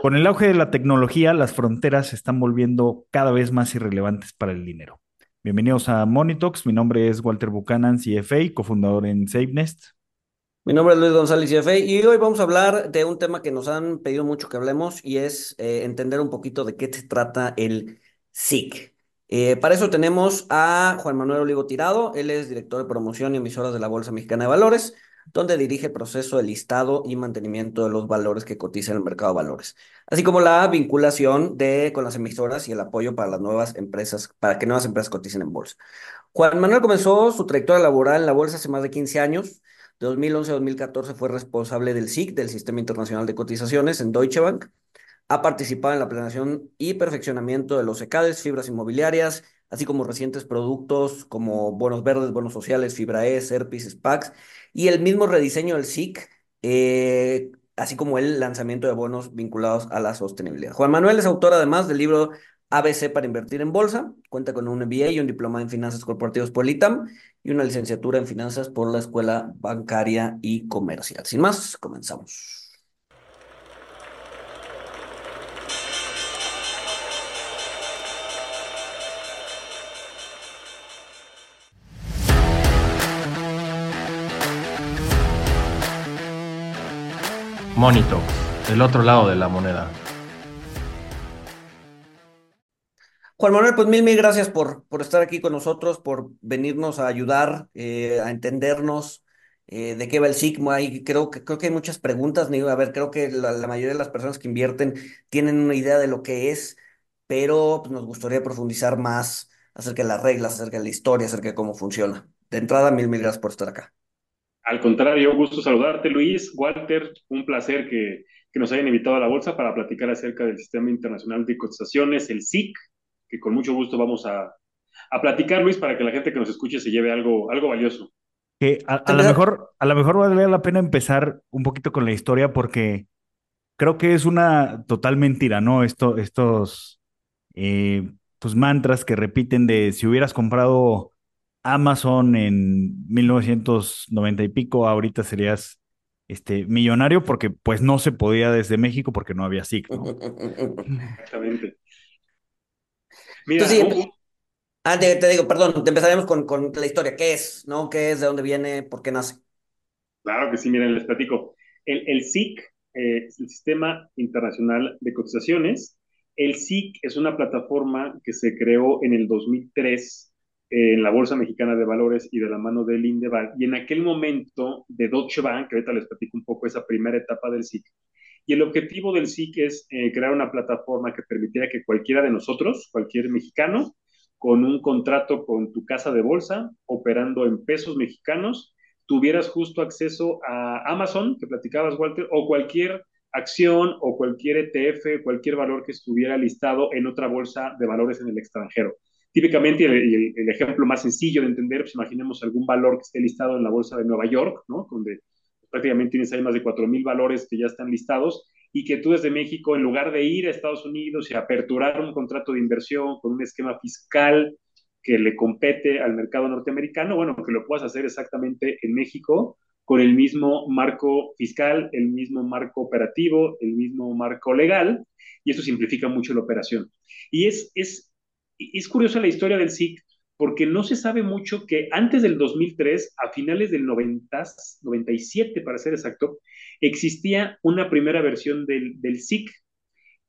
Con el auge de la tecnología, las fronteras se están volviendo cada vez más irrelevantes para el dinero. Bienvenidos a Monitox. Mi nombre es Walter Buchanan, CFA, cofundador en SafeNest. Mi nombre es Luis González, CFA, y hoy vamos a hablar de un tema que nos han pedido mucho que hablemos y es eh, entender un poquito de qué se trata el SIC. Eh, para eso tenemos a Juan Manuel Olivo Tirado. Él es director de promoción y emisoras de la Bolsa Mexicana de Valores donde dirige el proceso de listado y mantenimiento de los valores que cotizan en el mercado de valores, así como la vinculación de, con las emisoras y el apoyo para las nuevas empresas, para que nuevas empresas coticen en bolsa. Juan Manuel comenzó su trayectoria laboral en la bolsa hace más de 15 años. De 2011 a 2014 fue responsable del SIC, del Sistema Internacional de Cotizaciones, en Deutsche Bank. Ha participado en la planeación y perfeccionamiento de los ECADES, fibras inmobiliarias, así como recientes productos como bonos verdes, bonos sociales, fibra E, SERPIS, SPACs, y el mismo rediseño del SIC, eh, así como el lanzamiento de bonos vinculados a la sostenibilidad. Juan Manuel es autor además del libro ABC para invertir en bolsa, cuenta con un MBA y un diploma en finanzas corporativas por el ITAM y una licenciatura en finanzas por la Escuela Bancaria y Comercial. Sin más, comenzamos. Monito, el otro lado de la moneda. Juan Manuel, pues mil, mil gracias por, por estar aquí con nosotros, por venirnos a ayudar, eh, a entendernos eh, de qué va el sigma. Y creo que, creo que hay muchas preguntas. A ver, creo que la, mayoría de las personas que invierten tienen una idea de lo que es, pero pues, nos gustaría profundizar más acerca de las reglas, acerca de la historia, acerca de cómo funciona. De entrada, mil, mil gracias por estar acá. Al contrario, gusto saludarte, Luis. Walter, un placer que, que, nos hayan invitado a la bolsa para platicar acerca del Sistema Internacional de Cotizaciones, el SIC, que con mucho gusto vamos a, a platicar, Luis, para que la gente que nos escuche se lleve algo, algo valioso. Que a, lo mejor, a lo mejor vale la pena empezar un poquito con la historia porque creo que es una total mentira, ¿no? Esto, estos eh, pues mantras que repiten de si hubieras comprado Amazon en 1990 y pico, ahorita serías este, millonario porque pues no se podía desde México porque no había SIC, Exactamente. Mira, ah, te, digo, perdón, te empezaremos con, con, la historia. ¿Qué es? ¿No? ¿Qué es? ¿De dónde viene? ¿Por qué nace? Claro que sí, miren, les platico. El, el SIC eh, es el Sistema Internacional de Cotizaciones. El SIC es una plataforma que se creó en el 2003 en la Bolsa Mexicana de Valores y de la mano del Indeval. Y en aquel momento de Deutsche Bank, que ahorita les platico un poco esa primera etapa del SIC, y el objetivo del SIC es eh, crear una plataforma que permitiera que cualquiera de nosotros, cualquier mexicano, con un contrato con tu casa de bolsa, operando en pesos mexicanos, tuvieras justo acceso a Amazon, que platicabas, Walter, o cualquier acción o cualquier ETF, cualquier valor que estuviera listado en otra bolsa de valores en el extranjero. Típicamente, el, el, ejemplo más sencillo de entender, pues imaginemos algún valor que esté listado en la bolsa de Nueva York, ¿no? Donde prácticamente tienes ahí más de 4.000 valores que ya están listados y que tú desde México, en lugar de ir a Estados Unidos y aperturar un contrato de inversión con un esquema fiscal que le compete al mercado norteamericano, bueno, que lo puedas hacer exactamente en México con el mismo marco fiscal, el mismo marco operativo, el mismo marco legal, y eso simplifica mucho la operación. Y es, es es curiosa la historia del SIC porque no se sabe mucho que antes del 2003, a finales del 90, 97 para ser exacto, existía una primera versión del, del SIC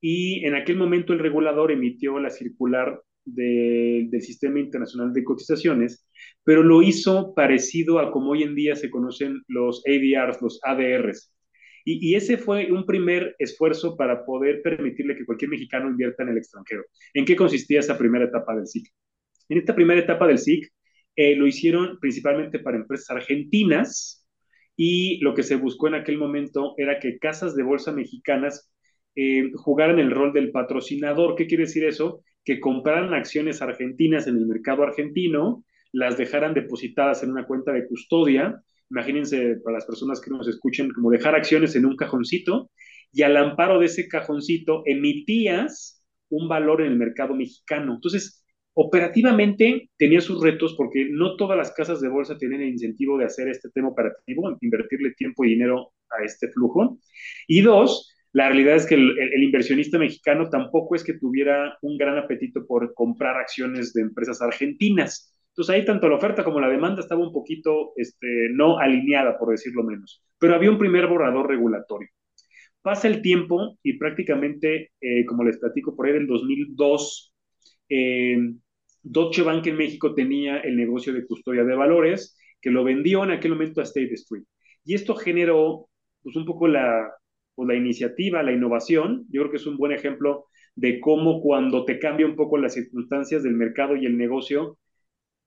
y en aquel momento el regulador emitió la circular del Sistema Internacional de Cotizaciones, pero lo hizo parecido a como hoy en día se conocen los ADRs, los ADRs. Y, ese fue un primer esfuerzo para poder permitirle que cualquier mexicano invierta en el extranjero. ¿En qué consistía esa primera etapa del SIC? En esta primera etapa del SIC eh, lo hicieron principalmente para empresas argentinas y lo que se buscó en aquel momento era que casas de bolsa mexicanas eh, jugaran el rol del patrocinador. ¿Qué quiere decir eso? Que compraran acciones argentinas en el mercado argentino, las dejaran depositadas en una cuenta de custodia imagínense para las personas que nos escuchen, como dejar acciones en un cajoncito y al amparo de ese cajoncito emitías un valor en el mercado mexicano. Entonces, operativamente tenía sus retos porque no todas las casas de bolsa tienen el incentivo de hacer este tema operativo, invertirle tiempo y dinero a este flujo. Y dos, La realidad es que el, el, inversionista mexicano tampoco es que tuviera un gran apetito por comprar acciones de empresas argentinas. Entonces ahí tanto la oferta como la demanda estaba un poquito este, no alineada, por decirlo menos. Pero había un primer borrador regulatorio. Pasa el tiempo y prácticamente, eh, como les platico, por ahí del 2002, eh, Deutsche Bank en México tenía el negocio de custodia de valores que lo vendió en aquel momento a State Street. Y esto generó pues, un poco la, pues, la iniciativa, la innovación. Yo creo que es un buen ejemplo de cómo cuando te cambia un poco las circunstancias del mercado y el negocio,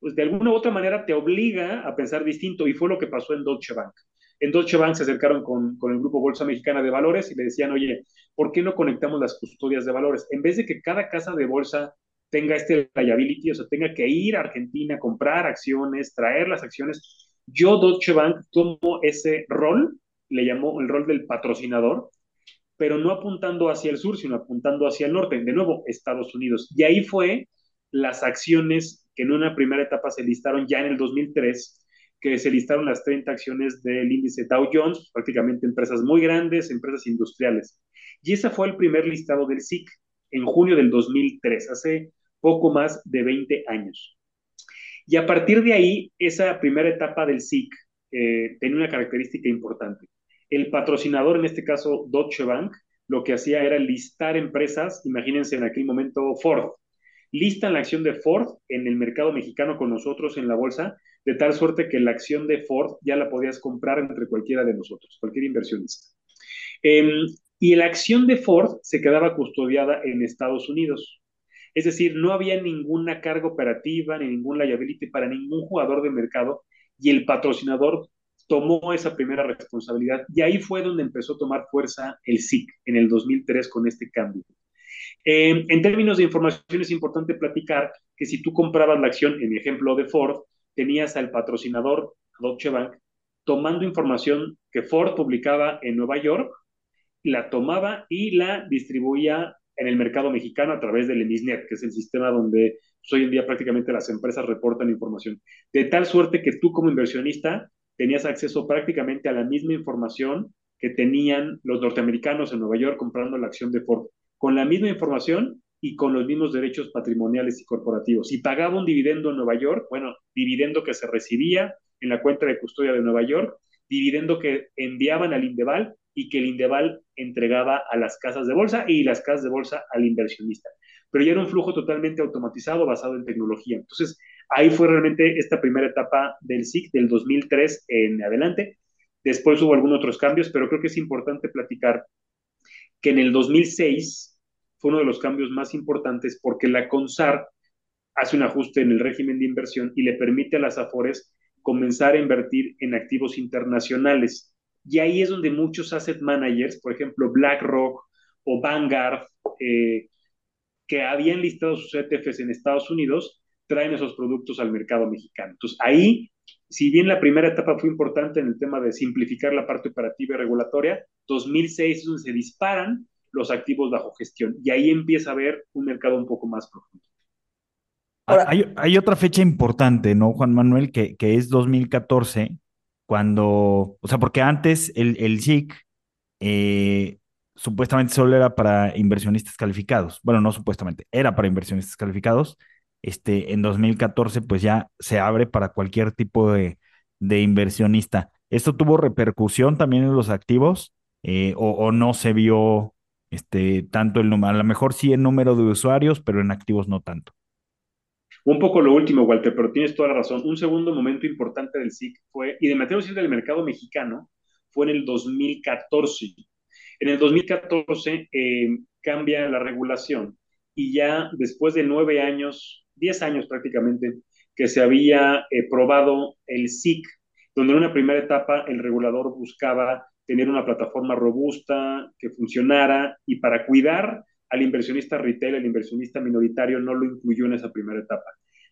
pues de alguna u otra manera te obliga a pensar distinto y fue lo que pasó en Deutsche Bank. En Deutsche Bank se acercaron con, con, el grupo Bolsa Mexicana de Valores y le decían, oye, ¿por qué no conectamos las custodias de valores? En vez de que cada casa de bolsa tenga este liability, o sea, tenga que ir a Argentina, comprar acciones, traer las acciones. Yo, Deutsche Bank, tomo ese rol, le llamó el rol del patrocinador, pero no apuntando hacia el sur, sino apuntando hacia el norte, de nuevo, Estados Unidos. Y ahí fue las acciones que en una primera etapa se listaron ya en el 2003, que se listaron las 30 acciones del índice Dow Jones, prácticamente empresas muy grandes, empresas industriales. Y ese fue el primer listado del SIC en junio del 2003, hace poco más de 20 años. Y a partir de ahí, esa primera etapa del SIC eh, tenía una característica importante. El patrocinador, en este caso Deutsche Bank, lo que hacía era listar empresas, imagínense en aquel momento Ford, listan la acción de Ford en el mercado mexicano con nosotros en la bolsa, de tal suerte que la acción de Ford ya la podías comprar entre cualquiera de nosotros, cualquier inversionista. Eh, y la acción de Ford se quedaba custodiada en Estados Unidos. Es decir, no había ninguna carga operativa ni ningún liability para ningún jugador de mercado y el patrocinador tomó esa primera responsabilidad y ahí fue donde empezó a tomar fuerza el SIC en el 2003 con este cambio. Eh, en términos de información es importante platicar que si tú comprabas la acción, en mi ejemplo de Ford, tenías al patrocinador Deutsche Bank tomando información que Ford publicaba en Nueva York, la tomaba y la distribuía en el mercado mexicano a través del EMISNET, que es el sistema donde pues, hoy en día prácticamente las empresas reportan información. De tal suerte que tú como inversionista tenías acceso prácticamente a la misma información que tenían los norteamericanos en Nueva York comprando la acción de Ford, con la misma información y con los mismos derechos patrimoniales y corporativos. Y pagaba un dividendo en Nueva York, bueno, dividendo que se recibía en la cuenta de custodia de Nueva York, dividendo que enviaban al Indeval y que el Indeval entregaba a las casas de bolsa y las casas de bolsa al inversionista. Pero ya era un flujo totalmente automatizado basado en tecnología. Entonces, ahí fue realmente esta primera etapa del SIC del 2003 en adelante. Después hubo algunos otros cambios, pero creo que es importante platicar que en el 2006 fue uno de los cambios más importantes porque la CONSAR hace un ajuste en el régimen de inversión y le permite a las AFORES comenzar a invertir en activos internacionales. Y ahí es donde muchos asset managers, por ejemplo BlackRock o Vanguard, eh, que habían listado sus ETFs en Estados Unidos, traen esos productos al mercado mexicano. Entonces ahí, si bien la primera etapa fue importante en el tema de simplificar la parte operativa y regulatoria, 2006 es donde se disparan los activos bajo gestión y ahí empieza a haber un mercado un poco más profundo. Ahora, hay, hay, otra fecha importante, ¿no, Juan Manuel? Que, que es 2014, cuando, o sea, porque antes el, el SIC eh, supuestamente solo era para inversionistas calificados. Bueno, no supuestamente, era para inversionistas calificados. Este, en 2014, pues ya se abre para cualquier tipo de, de inversionista. ¿Esto tuvo repercusión también en los activos eh, o, o, no se vio este, tanto el? A lo mejor sí en número de usuarios, pero en activos no tanto. Un poco lo último, Walter, pero tienes toda la razón. Un segundo momento importante del SIC fue, y de me atrevo del mercado mexicano, fue en el 2014. En el 2014 eh, cambia la regulación y ya después de nueve años, diez años prácticamente, que se había eh, probado el SIC, donde en una primera etapa el regulador buscaba tener una plataforma robusta que funcionara y para cuidar al inversionista retail, al inversionista minoritario, no lo incluyó en esa primera etapa.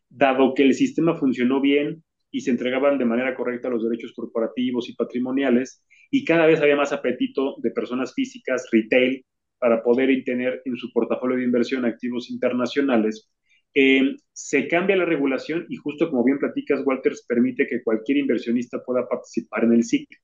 Dado que el sistema funcionó bien y se entregaban de manera correcta los derechos corporativos y patrimoniales, y cada vez había más apetito de personas físicas, retail, para poder tener en su portafolio de inversión activos internacionales, eh, se cambia la regulación y justo como bien platicas, Walters permite que cualquier inversionista pueda participar en el ciclo.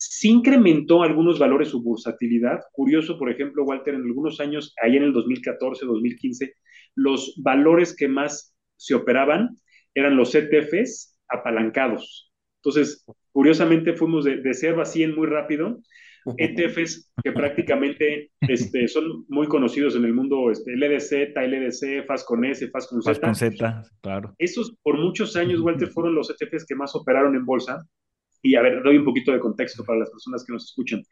Sí incrementó algunos valores su bursatilidad. Curioso, por ejemplo, Walter, en algunos años, ahí en el 2014, 2015, los valores que más se operaban eran los ETFs apalancados. Entonces, curiosamente fuimos de, de 0 a 100 muy rápido. ETFs que prácticamente este, son muy conocidos en el mundo, este, LDZ, LDC, FAS con S, FAS con Z. FAS con Z, claro. Esos por muchos años, Walter, fueron los ETFs que más operaron en bolsa y a ver, doy un poquito de contexto para las personas que nos escuchan.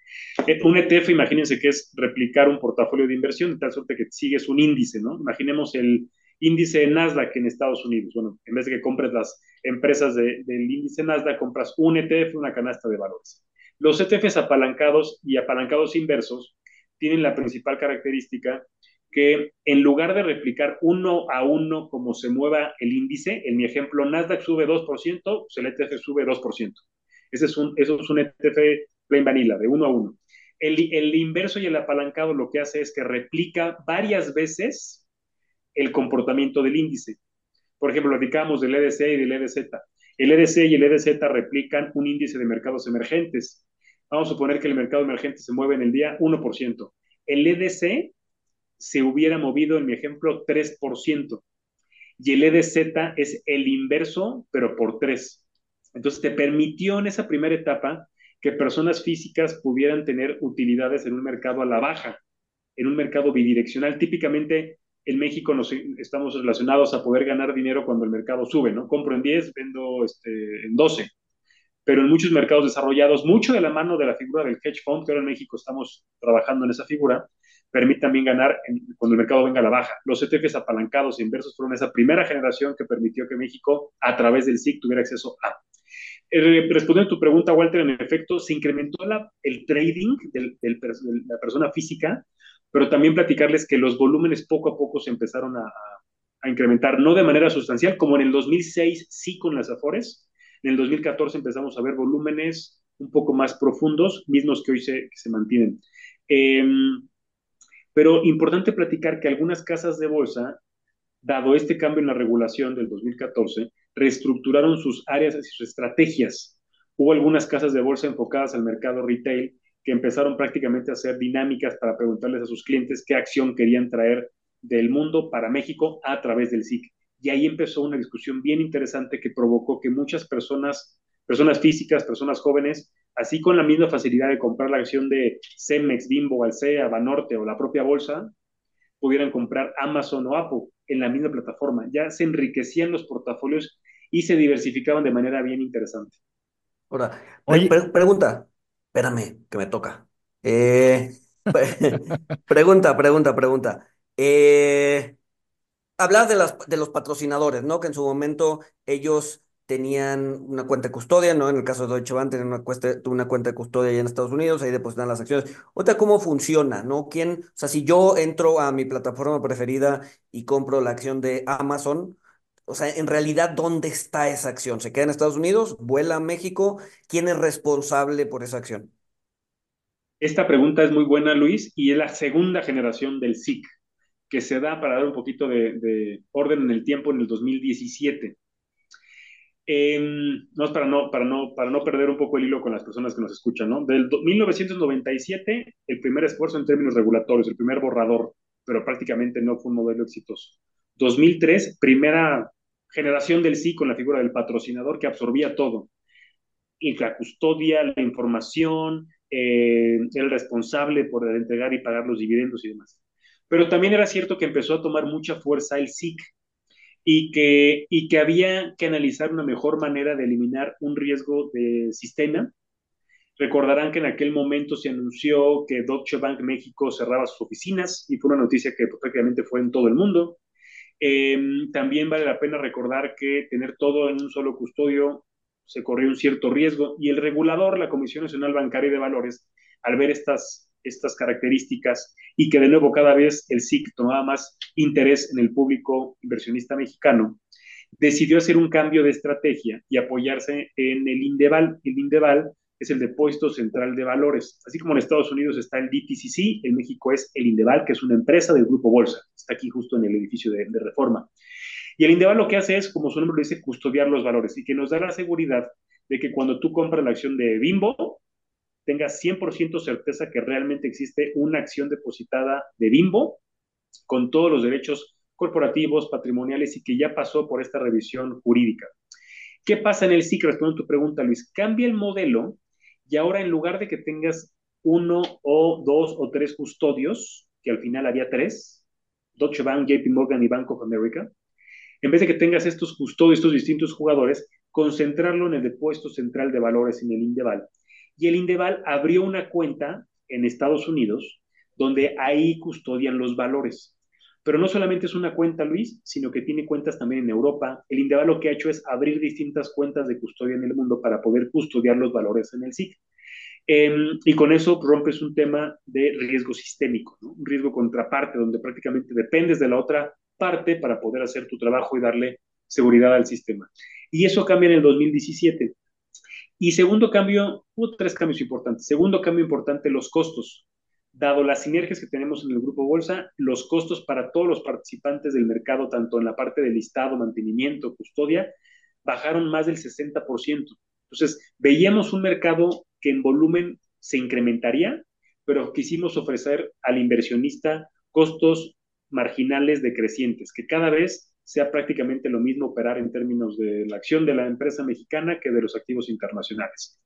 Eh, un ETF, imagínense que es replicar un portafolio de inversión, de tal suerte que sigues un índice, ¿no? Imaginemos el índice Nasdaq en Estados Unidos. Bueno, en vez de que compres las empresas del índice Nasdaq, compras un ETF, una canasta de valores. Los ETFs apalancados y apalancados inversos tienen la principal característica que en lugar de replicar uno a uno como se mueva el índice, en mi ejemplo, Nasdaq sube 2%, pues el ETF sube 2%. Ese es un, eso es un ETF plain vanilla, de uno a uno. El, el inverso y el apalancado lo que hace es que replica varias veces el comportamiento del índice. Por ejemplo, platicamos del EDC y del EDZ. El EDC y el EDZ replican un índice de mercados emergentes. Vamos a suponer que el mercado emergente se mueve en el día 1%. El EDC se hubiera movido, en mi ejemplo, 3%. Y el EDZ es el inverso, pero por 3. Entonces te permitió en esa primera etapa que personas físicas pudieran tener utilidades en un mercado a la baja, en un mercado bidireccional. Típicamente en México nos estamos relacionados a poder ganar dinero cuando el mercado sube, ¿no? Compro en 10, vendo este, en 12. Pero en muchos mercados desarrollados, mucho de la mano de la figura del hedge fund, que ahora en México estamos trabajando en esa figura, permite también ganar cuando el mercado venga a la baja. Los ETFs apalancados e inversos fueron esa primera generación que permitió que México, a través del SIC, tuviera acceso a eh, respondiendo a tu pregunta, Walter, en efecto, se incrementó la, el trading de la persona física, pero también platicarles que los volúmenes poco a poco se empezaron a, a, incrementar, no de manera sustancial, como en el 2006 sí con las Afores, en el 2014 empezamos a ver volúmenes un poco más profundos, mismos que hoy se, se mantienen. Eh, pero importante platicar que algunas casas de bolsa, dado este cambio en la regulación del 2014, reestructuraron sus áreas y sus estrategias. Hubo algunas casas de bolsa enfocadas al mercado retail que empezaron prácticamente a hacer dinámicas para preguntarles a sus clientes qué acción querían traer del mundo para México a través del SIC. Y ahí empezó una discusión bien interesante que provocó que muchas personas, personas físicas, personas jóvenes, así con la misma facilidad de comprar la acción de Cemex, Bimbo, Alsea, Banorte o la propia bolsa, pudieran comprar Amazon o Apple en la misma plataforma. Ya se enriquecían los portafolios y se diversificaban de manera bien interesante. Ahora, pregunta, espérame, que me toca. Eh, pregunta, pregunta, pregunta. Eh, hablar de, las, de los patrocinadores, ¿no? Que en su momento ellos tenían una cuenta de custodia, ¿no? En el caso de Deutsche Bank tenían una, cuesta, una cuenta de custodia allá en Estados Unidos, ahí depositan las acciones. Otra, ¿cómo funciona, no? ¿Quién, o sea, si yo entro a mi plataforma preferida y compro la acción de Amazon, o sea, en realidad, ¿dónde está esa acción? ¿Se queda en Estados Unidos? ¿Vuela a México? ¿Quién es responsable por esa acción? Esta pregunta es muy buena, Luis, y es la segunda generación del SIC, que se da para dar un poquito de, de orden en el tiempo en el 2017 eh, no para no, para, no, para no perder un poco el hilo con las personas que nos escuchan, ¿no? Del 1997, el primer esfuerzo en términos regulatorios, el primer borrador, pero prácticamente no fue un modelo exitoso. 2003, primera generación del sí con la figura del patrocinador que absorbía todo. Y la custodia, la información, eh, el responsable por entregar y pagar los dividendos y demás. Pero también era cierto que empezó a tomar mucha fuerza el SIC, y que, y que había que analizar una mejor manera de eliminar un riesgo de sistema. Recordarán que en aquel momento se anunció que Deutsche Bank México cerraba sus oficinas y fue una noticia que prácticamente fue en todo el mundo. Eh, también vale la pena recordar que tener todo en un solo custodio se corrió un cierto riesgo y el regulador, la Comisión Nacional Bancaria de Valores, al ver estas estas características y que de nuevo cada vez el SIC tomaba más interés en el público inversionista mexicano, decidió hacer un cambio de estrategia y apoyarse en el INDEVAL. El INDEVAL es el Depósito Central de Valores. Así como en Estados Unidos está el DTCC, en México es el INDEVAL, que es una empresa del Grupo Bolsa. Está aquí justo en el edificio de, Reforma. Y el INDEVAL lo que hace es, como su nombre lo dice, custodiar los valores y que nos da la seguridad de que cuando tú compras la acción de Bimbo, tengas 100% certeza que realmente existe una acción depositada de Bimbo con todos los derechos corporativos, patrimoniales y que ya pasó por esta revisión jurídica. ¿Qué pasa en el SIC? Respondo a tu pregunta, Luis. Cambia el modelo y ahora en lugar de que tengas uno o dos o tres custodios, que al final había tres, Deutsche Bank, JP Morgan y Bank of America, en vez de que tengas estos custodios, estos distintos jugadores, concentrarlo en el depósito central de valores en el Indeval. Y el Indeval abrió una cuenta en Estados Unidos donde ahí custodian los valores. Pero no solamente es una cuenta, Luis, sino que tiene cuentas también en Europa. El Indeval lo que ha hecho es abrir distintas cuentas de custodia en el mundo para poder custodiar los valores en el SIC. Em, y con eso rompes un tema de riesgo sistémico, un riesgo contraparte, donde prácticamente dependes de la otra parte para poder hacer tu trabajo y darle seguridad al sistema. Y eso cambia en el 2017. Y segundo cambio, hubo tres cambios importantes. Segundo cambio importante, los costos. Dado las sinergias que tenemos en el grupo Bolsa, los costos para todos los participantes del mercado, tanto en la parte de listado, mantenimiento, custodia, bajaron más del 60%. Entonces, veíamos un mercado que en volumen se incrementaría, pero quisimos ofrecer al inversionista costos marginales decrecientes, que cada vez sea prácticamente lo mismo operar en términos de la acción de la empresa mexicana que de los activos internacionales.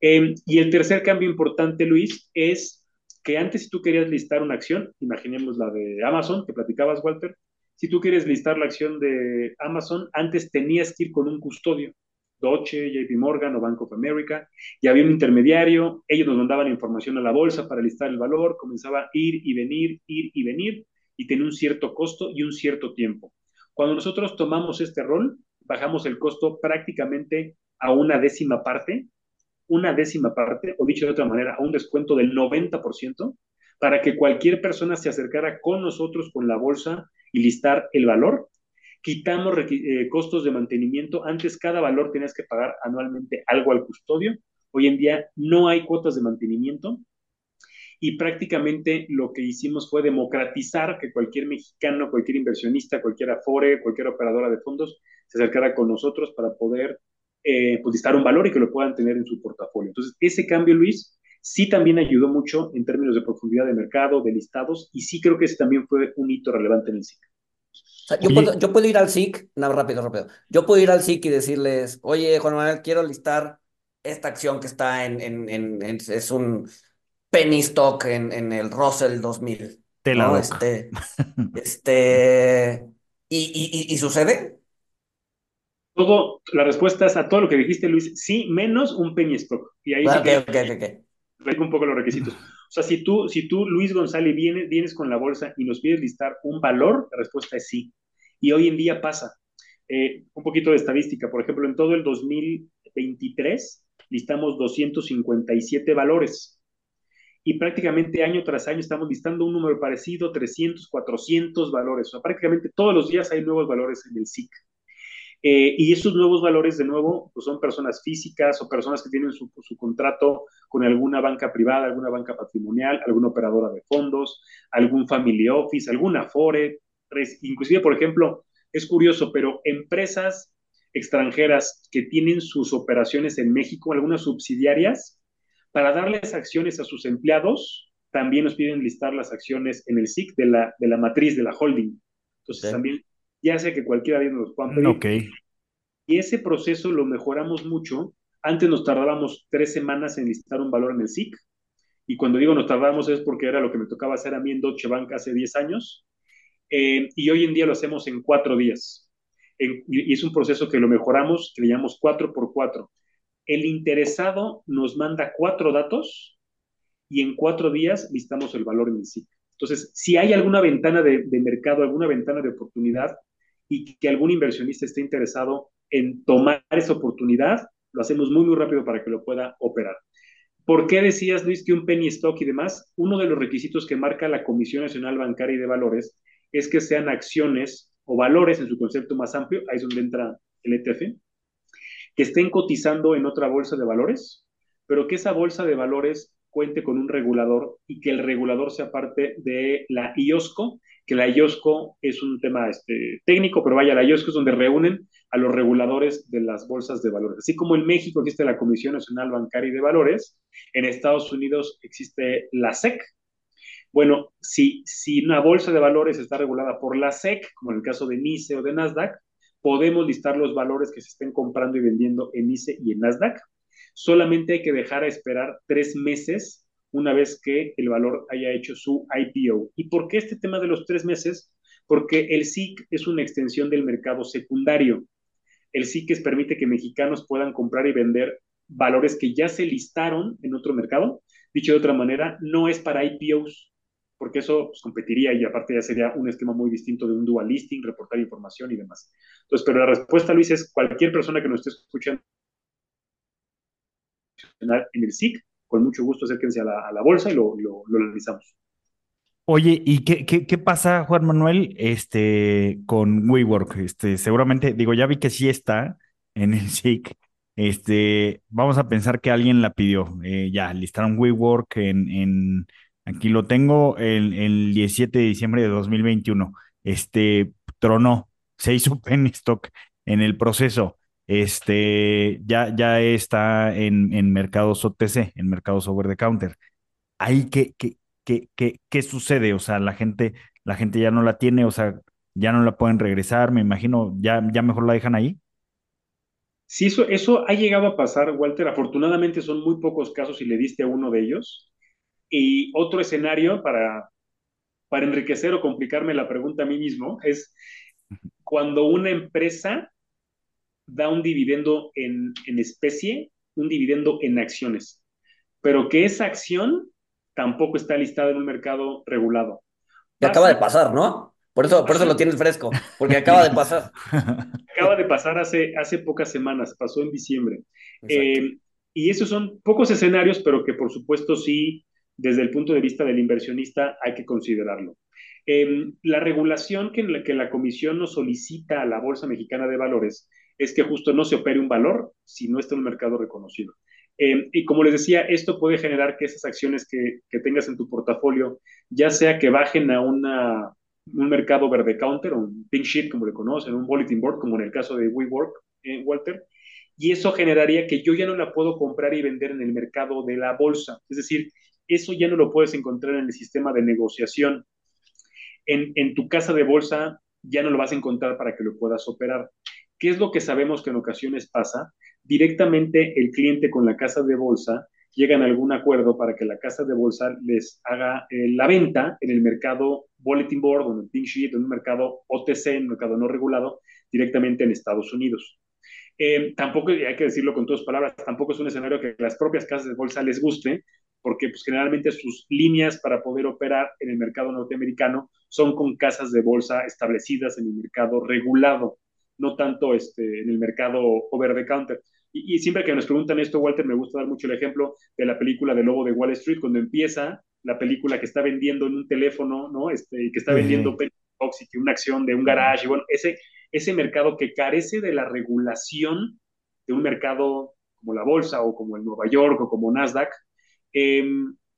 Em, y el tercer cambio importante, Luis, es que antes si tú querías listar una acción, imaginemos la de Amazon, que platicabas, Walter, si tú quieres listar la acción de Amazon, antes tenías que ir con un custodio. Deutsche, JP Morgan o Bank of America, y había un intermediario, ellos nos mandaban información a la bolsa para listar el valor, comenzaba a ir y venir, ir y venir, y tenía un cierto costo y un cierto tiempo. Cuando nosotros tomamos este rol, bajamos el costo prácticamente a una décima parte, una décima parte, o dicho de otra manera, a un descuento del 90%, para que cualquier persona se acercara con nosotros con la bolsa y listar el valor quitamos eh, costos de mantenimiento. Antes cada valor tenías que pagar anualmente algo al custodio. Hoy en día no hay cuotas de mantenimiento y prácticamente lo que hicimos fue democratizar que cualquier mexicano, cualquier inversionista, cualquier afore, cualquier operadora de fondos se acercara con nosotros para poder eh, pues, un valor y que lo puedan tener en su portafolio. Entonces, ese cambio, Luis, sí también ayudó mucho en términos de profundidad de mercado, de listados, y sí creo que ese también fue un hito relevante en el ciclo yo, puedo, yo puedo ir al SIC, no, rápido, rápido. Yo puedo ir al SIC y decirles, oye, Juan Manuel, quiero listar esta acción que está en, en, en, es un penny stock en, en el Russell 2000. Te la ¿no? Este, este, ¿y, y, y, sucede? Todo, la respuesta es a todo lo que dijiste, Luis, sí, menos un penny stock. Y ahí ah, sí okay, okay, un poco los requisitos. O sea, si tú, si tú Luis González, vienes, vienes con la bolsa y nos pides listar un valor, la respuesta es sí. Y hoy en día pasa. Eh, un poquito de estadística, por ejemplo, en todo el 2023 listamos 257 valores y prácticamente año tras año estamos listando un número parecido, 300, 400 valores. O sea, prácticamente todos los días hay nuevos valores en el SIC. Eh, y esos nuevos valores, de nuevo, pues son personas físicas o personas que tienen su, su, contrato con alguna banca privada, alguna banca patrimonial, alguna operadora de fondos, algún family office, alguna Afore. Inclusive, por ejemplo, es curioso, pero empresas extranjeras que tienen sus operaciones en México, algunas subsidiarias, para darles acciones a sus empleados, también nos piden listar las acciones en el SIC de la, de la matriz, de la holding. Entonces, también ya sea que cualquiera de nos puedan pedir. Ok. Y ese proceso lo mejoramos mucho. Antes nos tardábamos tres semanas en listar un valor en el SIC. Y cuando digo nos tardábamos es porque era lo que me tocaba hacer a mí en Deutsche Bank hace 10 años. Eh, y hoy en día lo hacemos en cuatro días. y es un proceso que lo mejoramos, que le llamamos 4 por 4 El interesado nos manda cuatro datos y en cuatro días listamos el valor en el. Entonces, si hay alguna ventana de, de mercado, alguna ventana de oportunidad, y que algún inversionista esté interesado en tomar esa oportunidad, lo hacemos muy, muy rápido para que lo pueda operar. ¿Por qué decías, Luis, que un penny stock y demás? Uno de los requisitos que marca la Comisión Nacional Bancaria y de Valores es que sean acciones o valores en su concepto más amplio, ahí es donde entra el ETF, que estén cotizando en otra bolsa de valores, pero que esa bolsa de valores cuente con un regulador y que el regulador sea parte de la IOSCO, que la IOSCO es un tema este, técnico, pero vaya, la IOSCO es donde reúnen a los reguladores de las bolsas de valores. Así como en México existe la Comisión Nacional Bancaria y de Valores, en Estados Unidos existe la SEC. Bueno, si, si una bolsa de valores está regulada por la SEC, como en el caso de NICE o de Nasdaq, podemos listar los valores que se estén comprando y vendiendo en NICE y en Nasdaq. Solamente hay que dejar a esperar tres meses una vez que el valor haya hecho su IPO. ¿Y por qué este tema de los tres meses? Porque el SIC es una extensión del mercado secundario. El SIC permite que mexicanos puedan comprar y vender valores que ya se listaron en otro mercado. Dicho de otra manera, no es para IPOs, porque eso pues, competiría y aparte ya sería un esquema muy distinto de un dual listing, reportar información y demás. Entonces, pero la respuesta, Luis, es cualquier persona que nos esté escuchando en el SIC con mucho gusto acérquense a la, a la bolsa y lo, lo, analizamos. Oye, ¿y qué, qué, qué, pasa, Juan Manuel, este, con WeWork? Este, seguramente, digo, ya vi que sí está en el SIC. Este, vamos a pensar que alguien la pidió. Eh, ya, listaron WeWork en, en, aquí lo tengo, el, el 17 de diciembre de 2021. Este, tronó, se hizo penny stock en el proceso este, ya, ya está en, en mercados OTC, en mercados over the counter. Ahí, ¿qué, qué, qué, qué, qué sucede? O sea, la gente, la gente ya no la tiene, o sea, ya no la pueden regresar, me imagino, ya, ya mejor la dejan ahí. Sí, eso, eso ha llegado a pasar, Walter. Afortunadamente son muy pocos casos y le diste a uno de ellos. Y otro escenario para, para enriquecer o complicarme la pregunta a mí mismo es cuando una empresa da un dividendo en, en especie, un dividendo en acciones, pero que esa acción tampoco está listada en un mercado regulado. Acaba de pasar, ¿no? Por eso, por eso lo tienes fresco, porque acaba de pasar. Acaba de pasar hace, hace pocas semanas, pasó en diciembre. Eh, y esos son pocos escenarios, pero que por supuesto sí, desde el punto de vista del inversionista, hay que considerarlo. Eh, la regulación que la, que la Comisión nos solicita a la Bolsa Mexicana de Valores es que justo no se opere un valor si no está en un mercado reconocido. Eh, y como les decía, esto puede generar que esas acciones que, que tengas en tu portafolio, ya sea que bajen a una, un mercado verde counter, un pink sheet como le conocen, un bulletin board, como en el caso de WeWork, eh, Walter, y eso generaría que yo ya no la puedo comprar y vender en el mercado de la bolsa. Es decir, eso ya no lo puedes encontrar en el sistema de negociación. En, en tu casa de bolsa ya no lo vas a encontrar para que lo puedas operar. ¿Qué es lo que sabemos que en ocasiones pasa? Directamente el cliente con la casa de bolsa llegan a algún acuerdo para que la casa de bolsa les haga eh, la venta en el mercado bulletin board o en el pink sheet, en un mercado OTC, en un mercado no regulado, directamente en Estados Unidos. Eh, tampoco, hay que decirlo con todas palabras, tampoco es un escenario que las propias casas de bolsa les guste, porque pues, generalmente sus líneas para poder operar en el mercado norteamericano son con casas de bolsa establecidas en el mercado regulado no tanto este, en el mercado over the counter. Y, y, siempre que nos preguntan esto, Walter, me gusta dar mucho el ejemplo de la película de Lobo de Wall Street, cuando empieza la película que está vendiendo en un teléfono, ¿no? Este, que está vendiendo uh -huh. que una acción de un garage, y bueno, ese, ese mercado que carece de la regulación de un mercado como la bolsa o como el Nueva York o como Nasdaq, eh,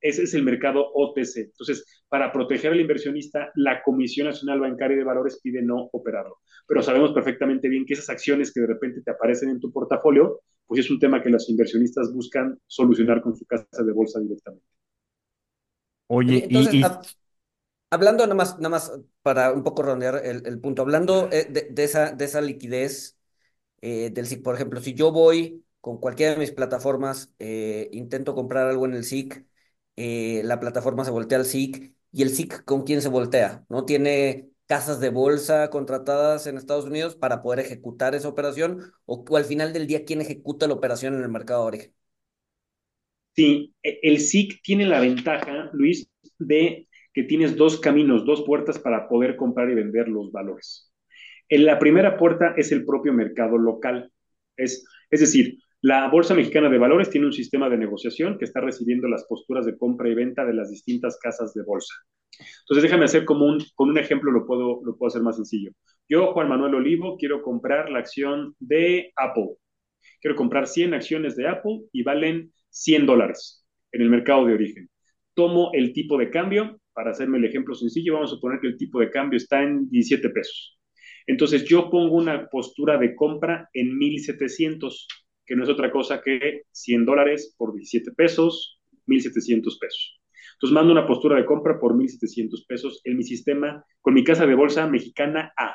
ese es el mercado OTC. Entonces, para proteger al inversionista, la Comisión Nacional Bancaria de Valores pide no operarlo. Pero sabemos perfectamente bien que esas acciones que de repente te aparecen en tu portafolio, pues es un tema que los inversionistas buscan solucionar con su casa de bolsa directamente. Oye, Entonces, y, y... hablando nada más, nada más para un poco rondear el, el punto, hablando eh, de, de, esa, de esa liquidez eh, del SIC, por ejemplo, si yo voy con cualquiera de mis plataformas, eh, intento comprar algo en el SIC, eh, la plataforma se voltea al SIC y el SIC con quién se voltea, ¿no? Tiene casas de bolsa contratadas en Estados Unidos para poder ejecutar esa operación o, al final del día quién ejecuta la operación en el mercado de origen. Sí, e, el SIC tiene la ventaja, Luis, de que tienes dos caminos, dos puertas para poder comprar y vender los valores. En la primera puerta es el propio mercado local. Es, es decir, la Bolsa Mexicana de Valores tiene un sistema de negociación que está recibiendo las posturas de compra y venta de las distintas casas de bolsa. Entonces, déjame hacer como un, con un ejemplo, lo puedo, lo puedo hacer más sencillo. Yo, Juan Manuel Olivo, quiero comprar la acción de Apple. Quiero comprar 100 acciones de Apple y valen 100 dólares. en el mercado de origen. Tomo el tipo de cambio, para hacerme el ejemplo sencillo, vamos a suponer que el tipo de cambio está en 17 pesos. Entonces yo pongo una postura de compra en 1700, que no es otra cosa que 100 dólares por 17 pesos, 1700 pesos. Entonces mando una postura de compra por 1.700 pesos en mi sistema con mi casa de bolsa mexicana A.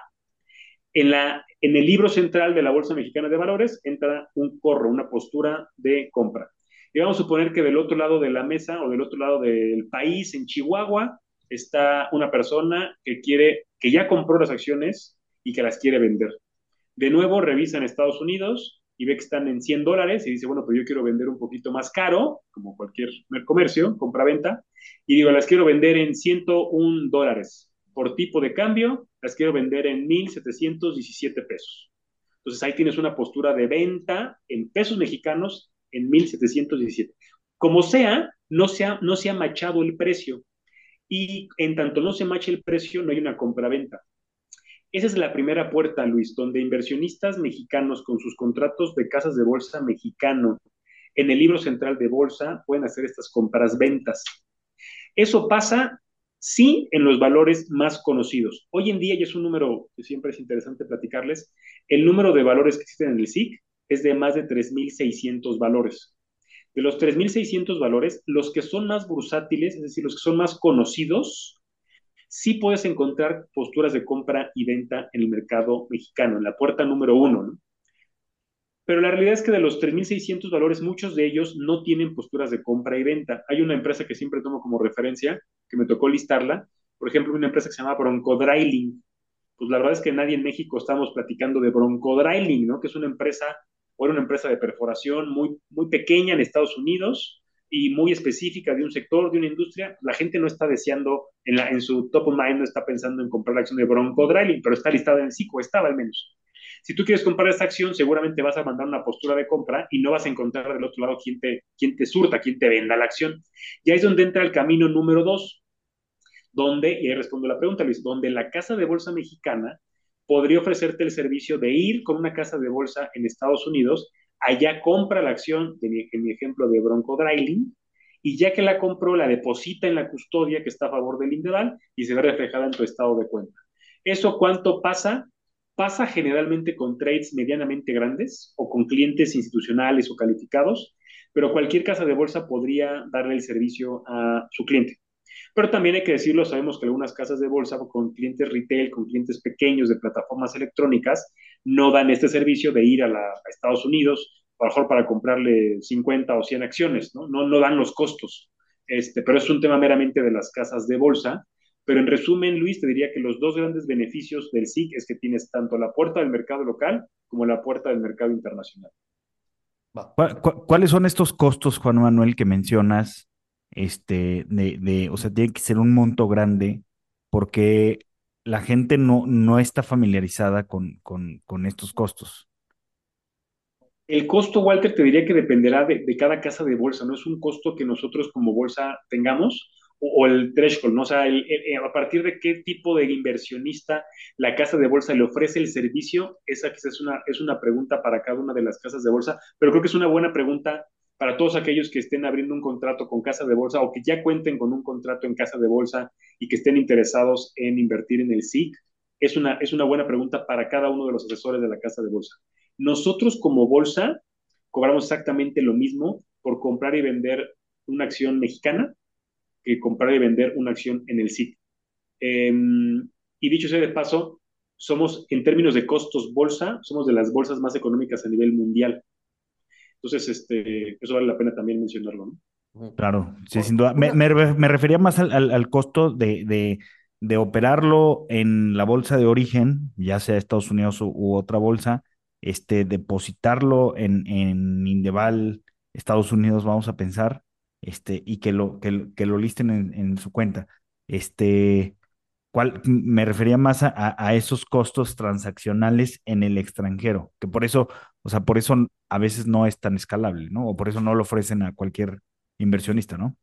En, la, en el libro central de la Bolsa Mexicana de Valores entra un corro, una postura de compra. Y vamos a suponer que del otro lado de la mesa o del otro lado del país, en Chihuahua, está una persona que quiere, que ya compró las acciones y que las quiere vender. De nuevo, revisa en Estados Unidos y ve que están en 100 dólares y dice, bueno, pues yo quiero vender un poquito más caro, como cualquier comercio, compra-venta, y digo, las quiero vender en 101 dólares. Por tipo de cambio, las quiero vender en 1.717 pesos. Entonces ahí tienes una postura de venta en pesos mexicanos en 1.717. Como sea, no se, ha, no se ha machado el precio. Y en tanto no se mache el precio, no hay una compra-venta. Esa es la primera puerta, Luis, donde inversionistas mexicanos con sus contratos de casas de bolsa mexicano en el libro central de bolsa pueden hacer estas compras-ventas. Eso pasa, sí, en los valores más conocidos. Hoy en día, y es un número que siempre es interesante platicarles, el número de valores que existen en el SIC es de más de 3.600 valores. De los 3.600 valores, los que son más bursátiles, es decir, los que son más conocidos, sí puedes encontrar posturas de compra y venta en el mercado mexicano, en la puerta número uno, ¿no? Pero la realidad es que de los 3.600 valores, muchos de ellos no tienen posturas de compra y venta. Hay una empresa que siempre tomo como referencia, que me tocó listarla, por ejemplo, una empresa que se llama Broncodryling. Pues la verdad es que nadie en México estamos platicando de Broncodryling, ¿no? Que es una empresa, o era una empresa de perforación muy, muy pequeña en Estados Unidos, y muy específica de un sector, de una industria, la gente no está deseando, en, su top of mind no está pensando en comprar la acción de Bronco Dryling, pero está listada en el SICO, estaba al menos. Si tú quieres comprar esta acción, seguramente vas a mandar una postura de compra y no vas a encontrar del otro lado quién te, quién te surta, quién te venda la acción. Y ahí es donde entra el camino número dos, donde, y ahí respondo la pregunta, Luis, donde la casa de bolsa mexicana podría ofrecerte el servicio de ir con una casa de bolsa en Estados Unidos allá compra la acción, en mi ejemplo de Bronco Dryling, y ya que la compró, la deposita en la custodia que está a favor del Indeval y se ve reflejada en tu estado de cuenta. ¿Eso cuánto pasa? Pasa generalmente con trades medianamente grandes o con clientes institucionales o calificados, pero cualquier casa de bolsa podría darle el servicio a su cliente. Pero también hay que decirlo, sabemos que algunas casas de bolsa con clientes retail, con clientes pequeños de plataformas electrónicas, no dan este servicio de ir a, Estados Unidos, a lo mejor para comprarle 50 o 100 acciones, ¿no? No, no dan los costos. Este, pero es un tema meramente de las casas de bolsa. Pero en resumen, Luis, te diría que los dos grandes beneficios del SIC es que tienes tanto la puerta del mercado local como la puerta del mercado internacional. ¿Cuáles son estos costos, Juan Manuel, que mencionas? Este, de, de, o sea, tiene que ser un monto grande porque la gente no, no está familiarizada con, con, estos costos. El costo, Walter, te diría que dependerá de, cada casa de bolsa, no es un costo que nosotros como bolsa tengamos o, el threshold, ¿no? O sea, a partir de qué tipo de inversionista la casa de bolsa le ofrece el servicio, esa quizás es una, es una pregunta para cada una de las casas de bolsa, pero creo que es una buena pregunta para todos aquellos que estén abriendo un contrato con casa de bolsa o que ya cuenten con un contrato en casa de bolsa y que estén interesados en invertir en el SIC? Es una, es una buena pregunta para cada uno de los asesores de la casa de bolsa. Nosotros como bolsa cobramos exactamente lo mismo por comprar y vender una acción mexicana que comprar y vender una acción en el SIC. Em, y dicho sea de paso, somos en términos de costos bolsa, somos de las bolsas más económicas a nivel mundial. Entonces, este, eso vale la pena también mencionarlo, ¿no? Claro, sí, sin duda. Me, refería más al, costo de, de, operarlo en la bolsa de origen, ya sea Estados Unidos u, otra bolsa, este, depositarlo en, en Indeval, Estados Unidos, vamos a pensar, este, y que lo, que, que lo listen en, en, su cuenta. Este, ¿cuál, me refería más a, a, esos costos transaccionales en el extranjero, que por eso, o sea, por eso a veces no es tan escalable, ¿no? O por eso no lo ofrecen a cualquier inversionista, ¿no?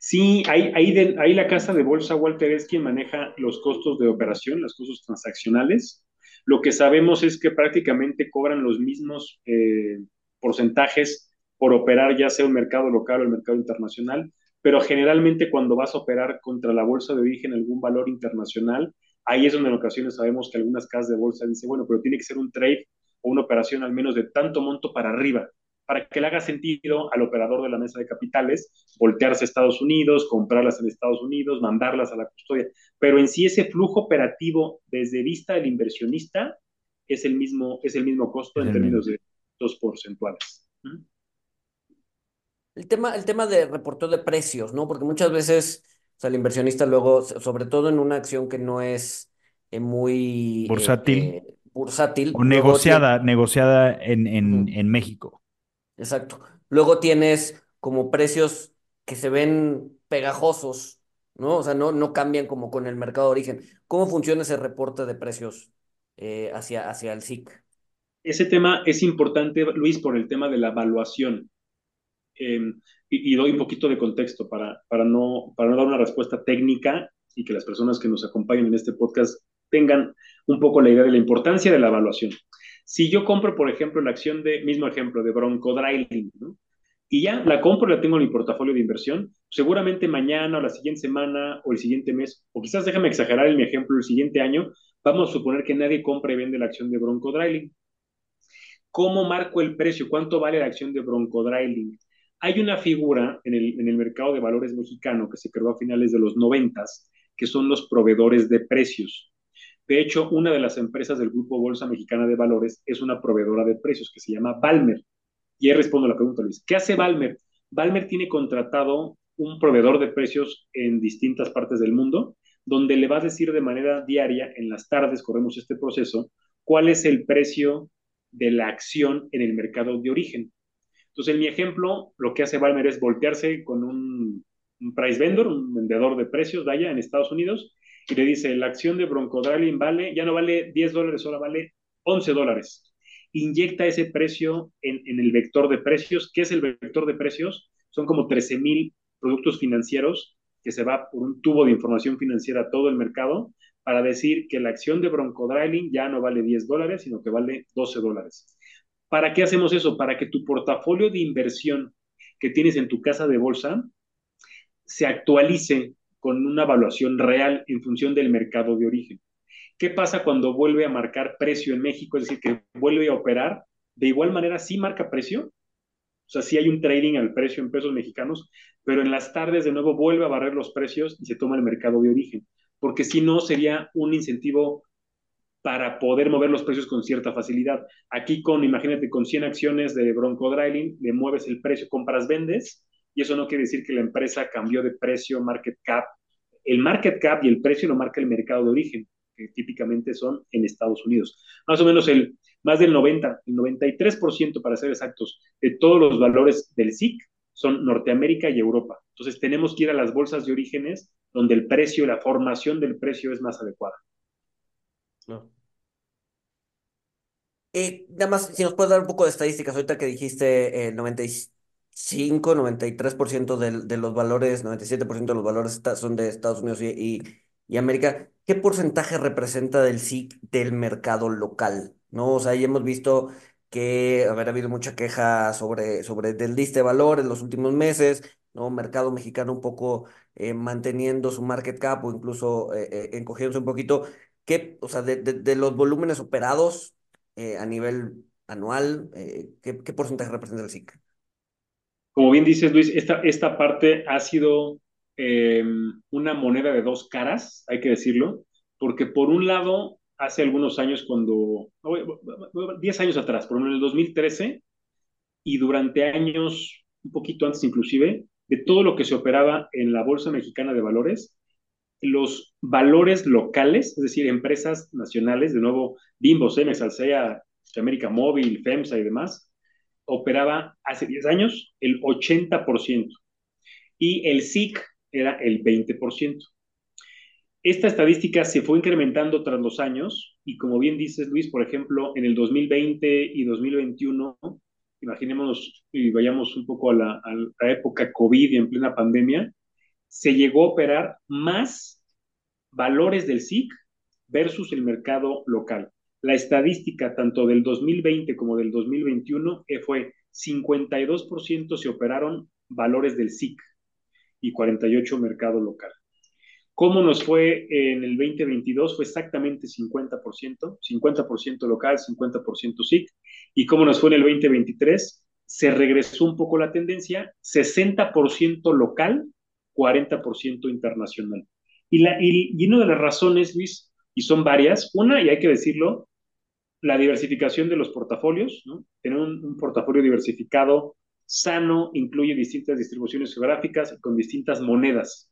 Sí, ahí, ahí, ahí la casa de bolsa, Walter, es quien maneja los costos de operación, los costos transaccionales. Lo que sabemos es que prácticamente cobran los mismos eh, porcentajes por operar ya sea un mercado local o el mercado internacional, pero generalmente cuando vas a operar contra la bolsa de origen algún valor internacional, ahí es donde en ocasiones sabemos que algunas casas de bolsa dicen, bueno, pero tiene que ser un trade o una operación al menos de tanto monto para arriba, para que le haga sentido al operador de la mesa de capitales voltearse a Estados Unidos, comprarlas en Estados Unidos, mandarlas a la custodia. Pero en sí ese flujo operativo desde vista del inversionista es el mismo, es el mismo costo en términos de dos porcentuales. El tema, el tema de reporteo de precios, ¿no? Porque muchas veces, o sea, el inversionista luego, sobre todo en una acción que no es eh, muy bursátil, eh, bursátil o negociada, negociada en, en, en México. Exacto. Luego tienes como precios que se ven pegajosos, ¿no? O sea, no, no cambian como con el mercado de origen. ¿Cómo funciona ese reporte de precios eh, hacia, hacia el SIC? Ese tema es importante, Luis, por el tema de la evaluación. Em, y, doy un poquito de contexto para, para, no, para no dar una respuesta técnica y que las personas que nos acompañan en este podcast tengan un poco la idea de la importancia de la evaluación. Si yo compro, por ejemplo, la acción de, mismo ejemplo, de Broncodrilling, ¿no? y ya la compro, la tengo en mi portafolio de inversión, seguramente mañana o la siguiente semana o el siguiente mes, o quizás déjame exagerar en mi ejemplo, el siguiente año, vamos a suponer que nadie compra y vende la acción de Broncodrilling. ¿Cómo marco el precio? ¿Cuánto vale la acción de Broncodrilling? Hay una figura en el, en el mercado de valores mexicano que se creó a finales de los noventas, que son los proveedores de precios. De hecho, una de las empresas del Grupo Bolsa Mexicana de Valores es una proveedora de precios que se llama Balmer. Y ahí respondo la pregunta, Luis. ¿Qué hace Balmer? Balmer tiene contratado un proveedor de precios en distintas partes del mundo, donde le va a decir de manera diaria, en las tardes corremos este proceso, cuál es el precio de la acción en el mercado de origen. Entonces, en mi ejemplo, lo que hace Balmer es voltearse con un, price vendor, un vendedor de precios, vaya, en Estados Unidos, y le dice, la acción de Broncodrilling vale, ya no vale 10 dólares, ahora vale 11 dólares. Inyecta ese precio en, en el vector de precios. ¿Qué es el vector de precios? Son como 13 mil productos financieros que se va por un tubo de información financiera a todo el mercado para decir que la acción de Broncodrilling ya no vale 10 dólares, sino que vale 12 dólares. ¿Para qué hacemos eso? Para que tu portafolio de inversión que tienes en tu casa de bolsa se actualice con una evaluación real en función del mercado de origen. ¿Qué pasa cuando vuelve a marcar precio en México? Es decir, que vuelve a operar. De igual manera, sí marca precio. O sea, sí hay un trading al precio en pesos mexicanos, pero en las tardes de nuevo vuelve a barrer los precios y se toma el mercado de origen. Porque si no, sería un incentivo para poder mover los precios con cierta facilidad. Aquí con, imagínate, con 100 acciones de Broncodrilling, le mueves el precio, compras, vendes, y eso no quiere decir que la empresa cambió de precio, market cap. El market cap y el precio lo marca el mercado de origen, que típicamente son en Estados Unidos. Más o menos el, más del 90, el 93% para ser exactos, de todos los valores del SIC son Norteamérica y Europa. Entonces tenemos que ir a las bolsas de orígenes donde el precio, la formación del precio es más adecuada. No. Eh, nada más, si nos puedes dar un poco de estadísticas, ahorita que dijiste el 95, 93% de, de los valores, 97% de los valores son de Estados Unidos y, y, América, ¿qué porcentaje representa del SIC del mercado local? ¿No? O sea, ahí hemos visto que haber habido mucha queja sobre, sobre del liste de valores en los últimos meses, ¿no? Mercado mexicano un poco eh, manteniendo su market cap o incluso eh, eh, encogiéndose un poquito. ¿Qué, o sea, de, de, los volúmenes operados, a nivel anual? Eh, ¿qué, porcentaje representa el SIC? Como bien dices, Luis, esta, esta parte ha sido em, una moneda de dos caras, hay que decirlo, porque por un lado, hace algunos años, cuando, 10 años atrás, por ejemplo, en el 2013, y durante años, un poquito antes inclusive, de todo lo que se operaba en la Bolsa Mexicana de Valores, los valores locales, es decir, empresas nacionales, de nuevo, Bimbo, Cemex, Alsea, América Móvil, FEMSA y demás, operaba hace 10 años el 80% y el SIC era el 20%. Esta estadística se fue incrementando tras los años y como bien dices Luis, por ejemplo, en el 2020 y 2021, imaginémonos y vayamos un poco a la, a la época COVID y en plena pandemia, se llegó a operar más valores del SIC versus el mercado local. La estadística tanto del 2020 como del 2021 fue 52% se operaron valores del SIC y 48% mercado local. ¿Cómo nos fue en el 2022? Fue exactamente 50%, 50% local, 50% SIC. ¿Y cómo nos fue en el 2023? Se regresó un poco la tendencia, 60% local, 40% internacional. Y, la, y una de las razones, Luis, y son varias, una, y hay que decirlo, la diversificación de los portafolios, ¿no? Tener un, portafolio diversificado, sano, incluye distintas distribuciones geográficas con distintas monedas.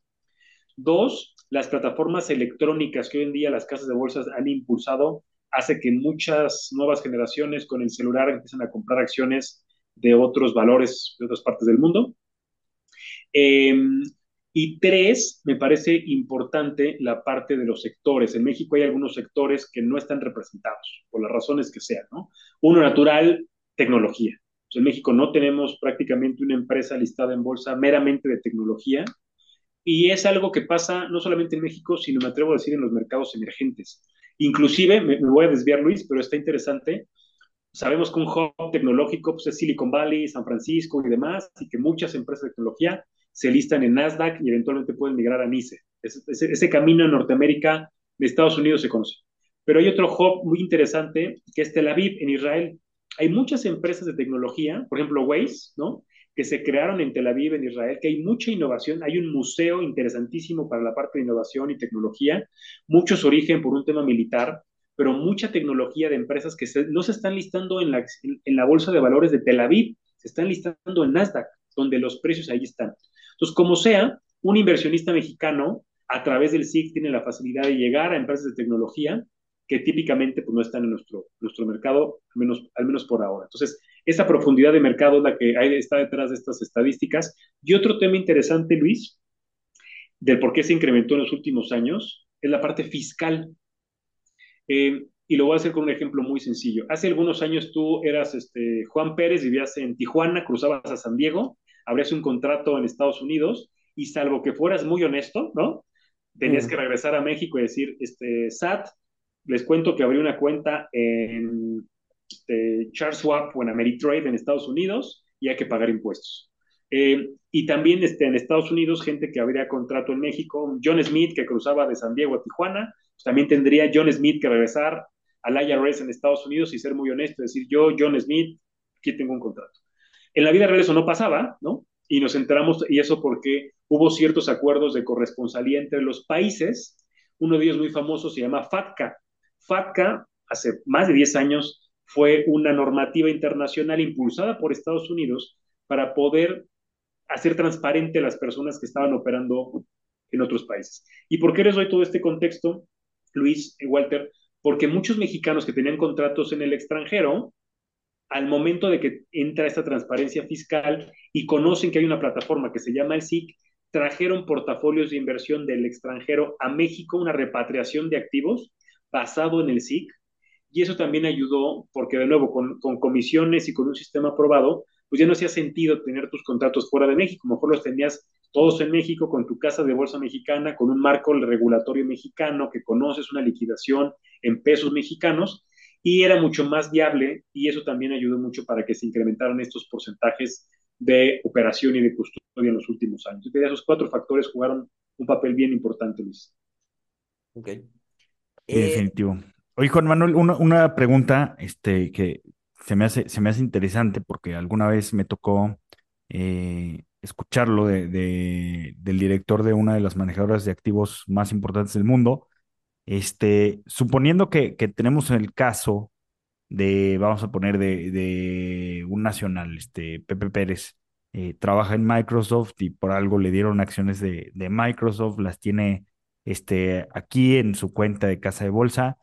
Dos, las plataformas electrónicas que hoy en día las casas de bolsas han impulsado hace que muchas nuevas generaciones con el celular empiecen a comprar acciones de otros valores de otras partes del mundo. Eh, y tres, me parece importante la parte de los sectores. En México hay algunos sectores que no están representados, por las razones que sean, ¿no? Uno natural, tecnología. en México no tenemos prácticamente una empresa listada en bolsa meramente de tecnología. Y es algo que pasa no solamente en México, sino me atrevo a decir en los mercados emergentes. Inclusive, me, me voy a desviar, Luis, pero está interesante. Sabemos que un hub tecnológico pues, es Silicon Valley, San Francisco y demás, y que muchas empresas de tecnología se listan en Nasdaq y eventualmente pueden migrar a NICE. Ese, ese, ese, camino en Norteamérica de Estados Unidos se conoce. Pero hay otro hub muy interesante que es Tel Aviv, en Israel. Hay muchas empresas de tecnología, por ejemplo Waze, ¿no? que se crearon en Tel Aviv, en Israel, que hay mucha innovación, hay un museo interesantísimo para la parte de innovación y tecnología, mucho su origen por un tema militar, pero mucha tecnología de empresas que se, no se están listando en la, en la bolsa de valores de Tel Aviv, se están listando en Nasdaq, donde los precios ahí están. Entonces, como sea, un inversionista mexicano a través del SIC tiene la facilidad de llegar a empresas de tecnología que típicamente pues, no están en nuestro, nuestro mercado, al menos, al menos por ahora. Entonces, esa profundidad de mercado es la que hay, está detrás de estas estadísticas. Y otro tema interesante, Luis, del por qué se incrementó en los últimos años, es la parte fiscal. Eh, y lo voy a hacer con un ejemplo muy sencillo. Hace algunos años tú eras este, Juan Pérez, vivías en Tijuana, cruzabas a San Diego abrías un contrato en Estados Unidos y salvo que fueras muy honesto, ¿no? Tenías mm. que regresar a México y decir, este, SAT, les cuento que abrí una cuenta en este, Charles Schwab o en Ameritrade en Estados Unidos y hay que pagar impuestos. Eh, y también este, en Estados Unidos, gente que abría contrato en México, John Smith, que cruzaba de San Diego a Tijuana, pues también tendría John Smith que regresar al IRS en Estados Unidos y ser muy honesto, decir, yo, John Smith, aquí tengo un contrato. En la vida real eso no pasaba, ¿no? Y nos enteramos, y eso porque hubo ciertos acuerdos de corresponsalía entre los países. Uno de ellos muy famoso se llama FATCA. FATCA, hace más de 10 años, fue una normativa internacional impulsada por Estados Unidos para poder hacer transparente a las personas que estaban operando en otros países. ¿Y por qué les doy todo este contexto, Luis y Walter? Porque muchos mexicanos que tenían contratos en el extranjero al momento de que entra esta transparencia fiscal y conocen que hay una plataforma que se llama el SIC, trajeron portafolios de inversión del extranjero a México, una repatriación de activos basado en el SIC, y eso también ayudó, porque de nuevo, con, con comisiones y con un sistema aprobado, pues ya no hacía sentido tener tus contratos fuera de México, mejor los tenías todos en México, con tu casa de bolsa mexicana, con un marco regulatorio mexicano, que conoces una liquidación en pesos mexicanos, y era mucho más viable y eso también ayudó mucho para que se incrementaran estos porcentajes de operación y de custodia en los últimos años. Yo esos cuatro factores jugaron un papel bien importante, Luis. Ok. Eh... Definitivo. Oye, Juan Manuel, una, una, pregunta este, que se me, hace, se me hace interesante porque alguna vez me tocó eh, escucharlo de, de, del director de una de las manejadoras de activos más importantes del mundo, este, suponiendo que, que tenemos el caso de, vamos a poner, de, de un nacional, este, Pepe Pérez, eh, trabaja en Microsoft y por algo le dieron acciones de, de, Microsoft, las tiene este, aquí en su cuenta de casa de bolsa.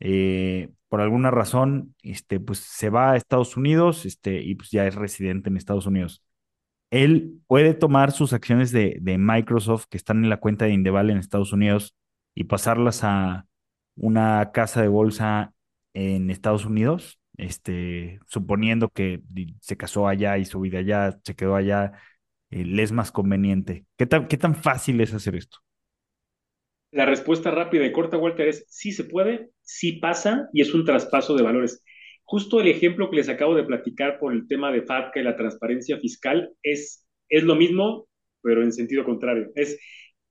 Eh, por alguna razón, este, pues se va a Estados Unidos este, y pues ya es residente en Estados Unidos. Él puede tomar sus acciones de, de Microsoft que están en la cuenta de Indeval en Estados Unidos y pasarlas a una casa de bolsa en Estados Unidos, este, suponiendo que se casó allá y su vida allá, se quedó allá, eh, es más conveniente. ¿Qué tan, ¿Qué tan fácil es hacer esto? La respuesta rápida y corta, Walter, es sí se puede, sí pasa y es un traspaso de valores. justo el ejemplo que les acabo de platicar por el tema de FATCA y la transparencia fiscal es, es lo mismo, pero en sentido contrario. Es,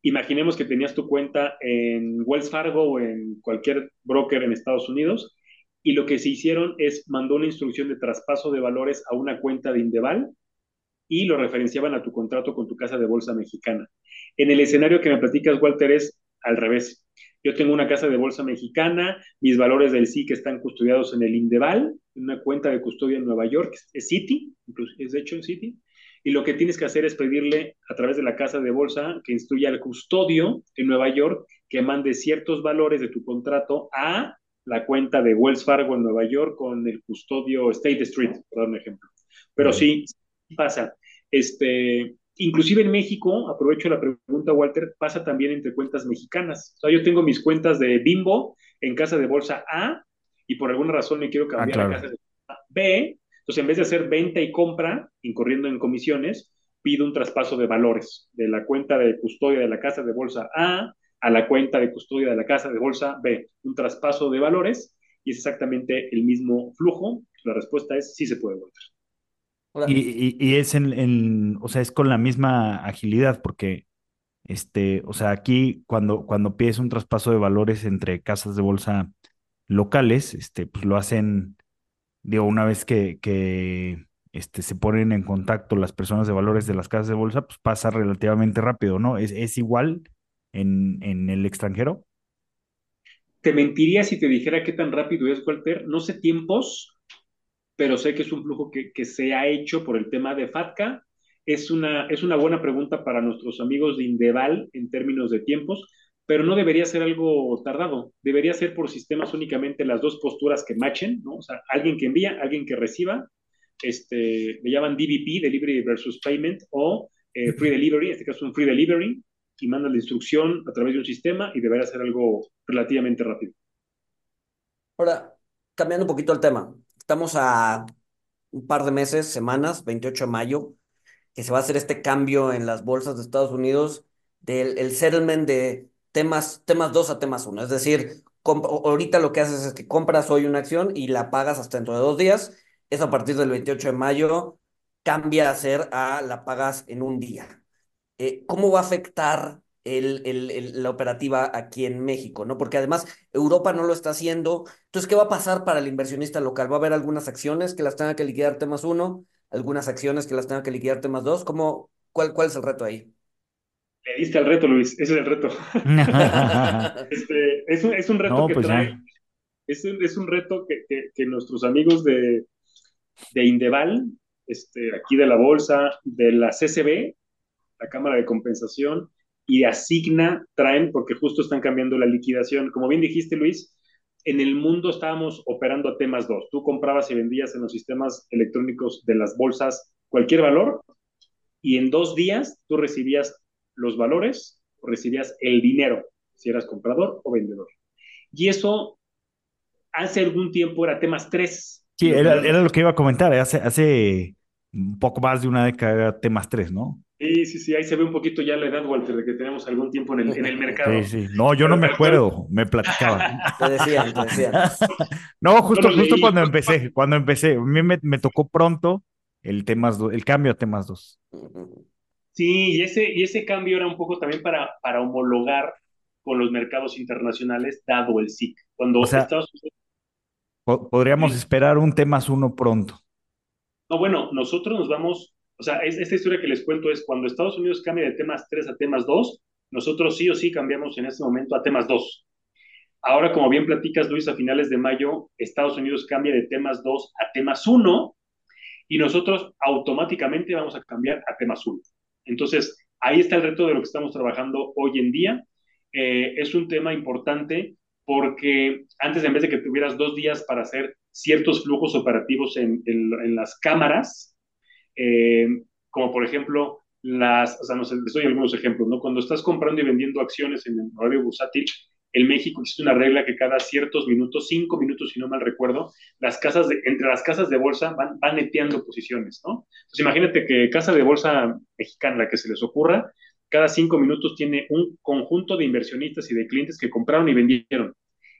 imaginemos que tenías tu cuenta en Wells Fargo o en cualquier broker en Estados Unidos y lo que se hicieron es mandó una instrucción de traspaso de valores a una cuenta de Indeval y lo referenciaban a tu contrato con tu casa de bolsa mexicana. En el escenario que me platicas, Walter, es al revés. Yo tengo una casa de bolsa mexicana, mis valores del SIC están custodiados en el Indeval, una cuenta de custodia en Nueva York, es Citi, incluso es de hecho en Citi, y lo que tienes que hacer es pedirle a través de la casa de bolsa que instruya al custodio en Nueva York que mande ciertos valores de tu contrato a la cuenta de Wells Fargo en Nueva York con el custodio State Street, por dar un ejemplo. Pero sí, pasa. Este, inclusive en México, aprovecho la pregunta, Walter, pasa también entre cuentas mexicanas. O sea, yo tengo mis cuentas de Bimbo en casa de bolsa A y por alguna razón me quiero ah, cambiar a casa de bolsa B. Entonces, en vez de hacer venta y compra, incurriendo en comisiones, pido un traspaso de valores de la cuenta de custodia de la casa de bolsa A a la cuenta de custodia de la casa de bolsa B, un traspaso de valores y es exactamente el mismo flujo. La respuesta es sí se puede volver. Y, y, es en, o sea, es con la misma agilidad, porque, este, o sea, aquí cuando, cuando pides un traspaso de valores entre casas de bolsa locales, este, pues lo hacen, digo, una vez que, este, se ponen en contacto las personas de valores de las casas de bolsa, pues pasa relativamente rápido, ¿no? Es, es igual en, en el extranjero? Te mentiría si te dijera qué tan rápido es, Walter. No sé tiempos, pero sé que es un flujo que, que se ha hecho por el tema de FATCA. Es una, es una buena pregunta para nuestros amigos de Indeval en términos de tiempos, pero no debería ser algo tardado. Debería ser por sistemas únicamente las dos posturas que machen, ¿no? O sea, alguien que envía, alguien que reciba. Este, le llaman DVP, Delivery versus Payment, o eh, Free Delivery, en este caso un Free Delivery, y manda la instrucción a través de un sistema y deberá ser algo relativamente rápido. Ahora, cambiando un poquito el tema, estamos a un par de meses, semanas, 28 de mayo, que se va a hacer este cambio en las bolsas de Estados Unidos del el settlement de temas, temas 2 a temas 1. Es decir, ahorita lo que haces es que compras hoy una acción y la pagas hasta dentro de dos días. Eso a partir del 28 de mayo cambia a ser a la pagas en un día. Eh, ¿cómo va a afectar la operativa aquí en México? ¿no? Porque además Europa no lo está haciendo. Entonces, ¿qué va a pasar para el inversionista local? ¿Va a haber algunas acciones que las tenga que liquidar temas uno? ¿Algunas acciones que las tenga que liquidar temas dos? ¿Cómo, cuál, ¿Cuál es el reto ahí? Le diste al reto, Luis. Ese es el reto. Este, es, un, reto que pues trae. Es un, reto que, nuestros amigos de, de Indeval, este, aquí de la bolsa, de la CCB, la Cámara de Compensación y Asigna traen, porque justo están cambiando la liquidación. Como bien dijiste, Luis, en el mundo estábamos operando a temas dos. Tú comprabas y vendías en los sistemas electrónicos de las bolsas cualquier valor y en dos días tú recibías los valores o recibías el dinero, si eras comprador o vendedor. Y eso hace algún tiempo era temas tres. Sí, era, lo que iba a comentar. Hace, hace un poco más de una década era temas tres, ¿no? Sí, sí, sí, ahí se ve un poquito ya la edad, Walter, de que tenemos algún tiempo en el, en el mercado. Sí, sí. No, yo no me acuerdo, me platicaba. Te decían, te decían. No, justo, justo cuando empecé, cuando empecé, a mí me, tocó pronto el temas el cambio a temas 2. Sí, y ese, y ese cambio era un poco también para, para homologar con los mercados internacionales, dado el SIC. Cuando Estados Unidos... podríamos esperar un temas 1 pronto. No, bueno, nosotros nos vamos o sea, esta historia que les cuento es cuando Estados Unidos cambia de temas 3 a temas 2, nosotros sí o sí cambiamos en este momento a temas 2. Ahora, como bien platicas, Luis, a finales de mayo, Estados Unidos cambia de temas 2 a temas 1 y nosotros automáticamente vamos a cambiar a temas 1. Entonces, ahí está el reto de lo que estamos trabajando hoy en día. Eh, es un tema importante porque antes, en vez de que tuvieras dos días para hacer ciertos flujos operativos en, en las cámaras, eh, como por ejemplo las, o sea, no sé, les doy algunos ejemplos, ¿no? Cuando estás comprando y vendiendo acciones en el horario bursátil, en México existe una regla que cada ciertos minutos, cinco minutos si no mal recuerdo, las casas de, entre las casas de bolsa van, van neteando posiciones, ¿no? Entonces imagínate que casa de bolsa mexicana, la que se les ocurra, cada cinco minutos tiene un conjunto de inversionistas y de clientes que compraron y vendieron.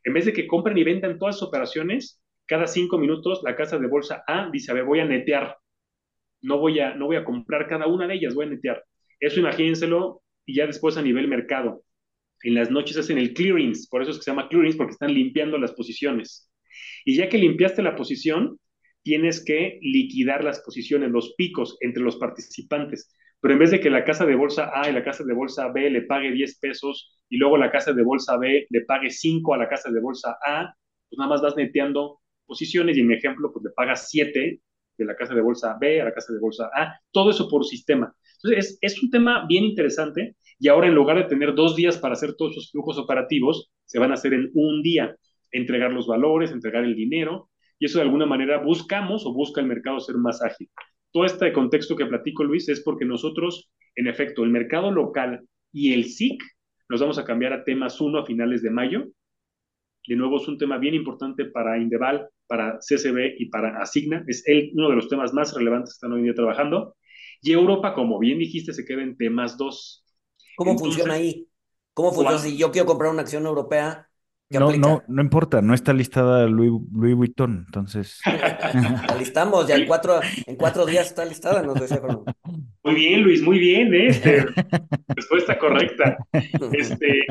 En vez de que compren y vendan todas las operaciones, cada cinco minutos la casa de bolsa A dice, a ver, voy a netear, no voy a, no voy a comprar cada una de ellas, voy a netear. Eso imagínenselo y ya después a nivel mercado. En las noches hacen el clearings, por eso es que se llama clearings, porque están limpiando las posiciones. Y ya que limpiaste la posición, tienes que liquidar las posiciones, los picos entre los participantes. Pero en vez de que la casa de bolsa A y la casa de bolsa B le pague 10 pesos y luego la casa de bolsa B le pague 5 a la casa de bolsa A, pues nada más vas neteando posiciones y en mi ejemplo, pues le pagas 7 de la casa de bolsa B a la casa de bolsa A, todo eso por sistema. Entonces, es, es un tema bien interesante y ahora en lugar de tener dos días para hacer todos esos flujos operativos, se van a hacer en un día, entregar los valores, entregar el dinero, y eso de alguna manera buscamos o busca el mercado ser más ágil. Todo este contexto que platico, Luis, es porque nosotros, en efecto, el mercado local y el SIC nos vamos a cambiar a temas 1 a finales de mayo. De nuevo, es un tema bien importante para Indeval, para CCB y para Asigna. Es el, uno de los temas más relevantes que están hoy día trabajando. Y Europa, como bien dijiste, se queda en temas 2. ¿Cómo Entonces, funciona ahí? ¿Cómo funciona si yo quiero comprar una acción europea? No, no, no importa, no está listada Louis, Louis Vuitton, entonces. la listamos, ya en cuatro, en cuatro días está listada, nos decía Muy bien, Luis, muy bien, ¿eh? este, respuesta correcta. Este,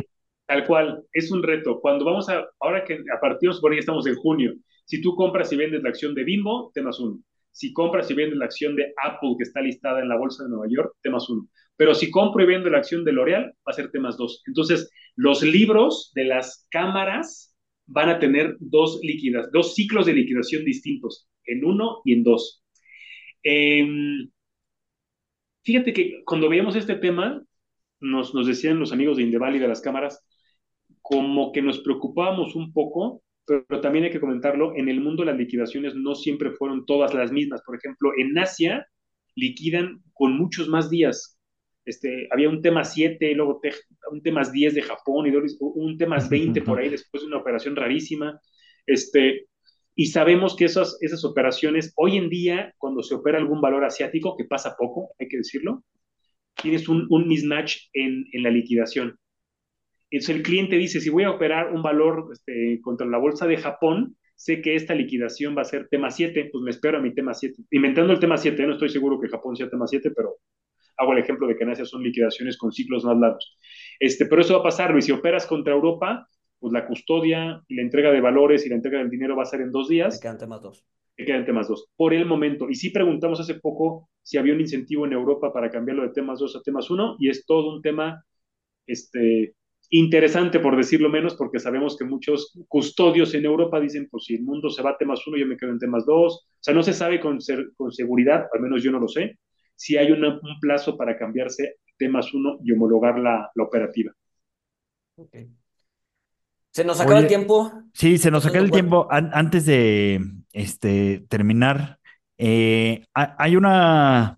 tal cual, es un reto. Cuando vamos a, ahora que a partir de ya estamos en junio, si tú compras y vendes la acción de Bimbo, temas uno. Si compras y vendes la acción de Apple que está listada en la bolsa de Nueva York, temas uno. Pero si compro y vendo la acción de L'Oreal, va a ser temas dos. Entonces, los libros de las cámaras van a tener dos líquidas, dos ciclos de liquidación distintos, en uno y en dos. Eh, fíjate que cuando veíamos este tema, nos, nos decían los amigos de Indeval y de las cámaras, como que nos preocupábamos un poco, pero, también hay que comentarlo, en el mundo las liquidaciones no siempre fueron todas las mismas. Por ejemplo, en Asia liquidan con muchos más días, este, había un tema 7, luego te, un tema 10 de Japón y un tema 20 por ahí después de una operación rarísima. Este, y sabemos que esas, esas operaciones, hoy en día, cuando se opera algún valor asiático, que pasa poco, hay que decirlo, tienes un, un mismatch en, en, la liquidación. Entonces el cliente dice, si voy a operar un valor este, contra la bolsa de Japón, sé que esta liquidación va a ser tema 7, pues me espero a mi tema 7. Inventando el tema 7, no estoy seguro que Japón sea tema 7, pero hago el ejemplo de que en Asia son liquidaciones con ciclos más largos. Este, pero eso va a pasar, Luis, si operas contra Europa, pues la custodia y la entrega de valores y la entrega del dinero va a ser en dos días. Te quedan temas dos. Te quedan temas dos. Por el momento. Y sí preguntamos hace poco si había un incentivo en Europa para cambiarlo de temas dos a temas uno, y es todo un tema este, interesante, por decirlo menos, porque sabemos que muchos custodios en Europa dicen, pues si el mundo se va a temas uno, yo me quedo en temas dos. O sea, no se sabe con, ser, con seguridad, al menos yo no lo sé, si hay una, un plazo para cambiarse temas uno y homologar la, la operativa. Okay. ¿Se nos acaba Oye, el tiempo? Sí, se nos acaba el tiempo. An antes de este, terminar, eh, hay una...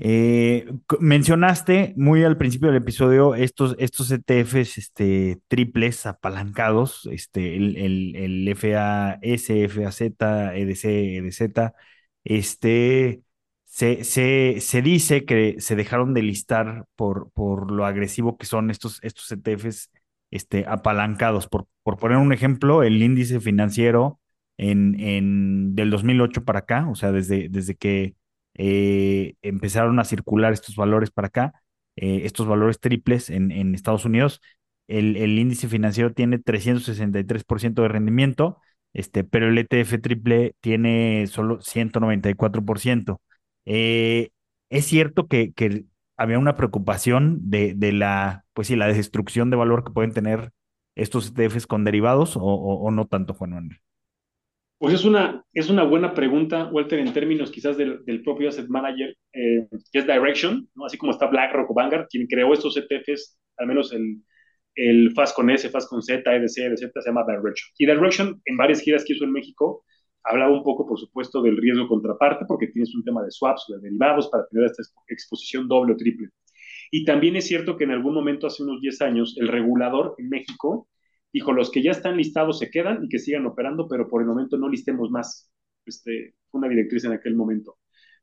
Eh, mencionaste muy al principio del episodio estos, estos ETFs este, triples apalancados, este, el, el, el FAS, FAZ, EDC, EDZ, este, se, se, se, dice que se dejaron de listar por, por lo agresivo que son estos, estos ETFs este, apalancados. Por, por poner un ejemplo, el índice financiero en, en, del 2008 para acá, o sea, desde, desde que eh, empezaron a circular estos valores para acá, eh, estos valores triples en, Estados Unidos, el, el, índice financiero tiene 363% de rendimiento, este, pero el ETF triple tiene solo 194%. Eh, es cierto que, que, había una preocupación de, de, la, pues sí, la destrucción de valor que pueden tener estos ETFs con derivados o, o, o no tanto, Juan Manuel. Pues es una, es una buena pregunta, Walter, en términos quizás del, del propio asset manager, eh, que es Direction, ¿no? así como está BlackRock o Vanguard, quien creó estos ETFs, al menos el, el FAS con S, FAS con Z, EDC, EDZ, se llama Direction. Y Direction, en varias giras que hizo en México, Hablaba un poco, por supuesto, del riesgo contraparte, porque tienes un tema de swaps de derivados para tener esta exposición doble o triple. Y también es cierto que en algún momento, hace unos 10 años, el regulador en México dijo, los que ya están listados se quedan y que sigan operando, pero por el momento no listemos más. Este, una directriz en aquel momento.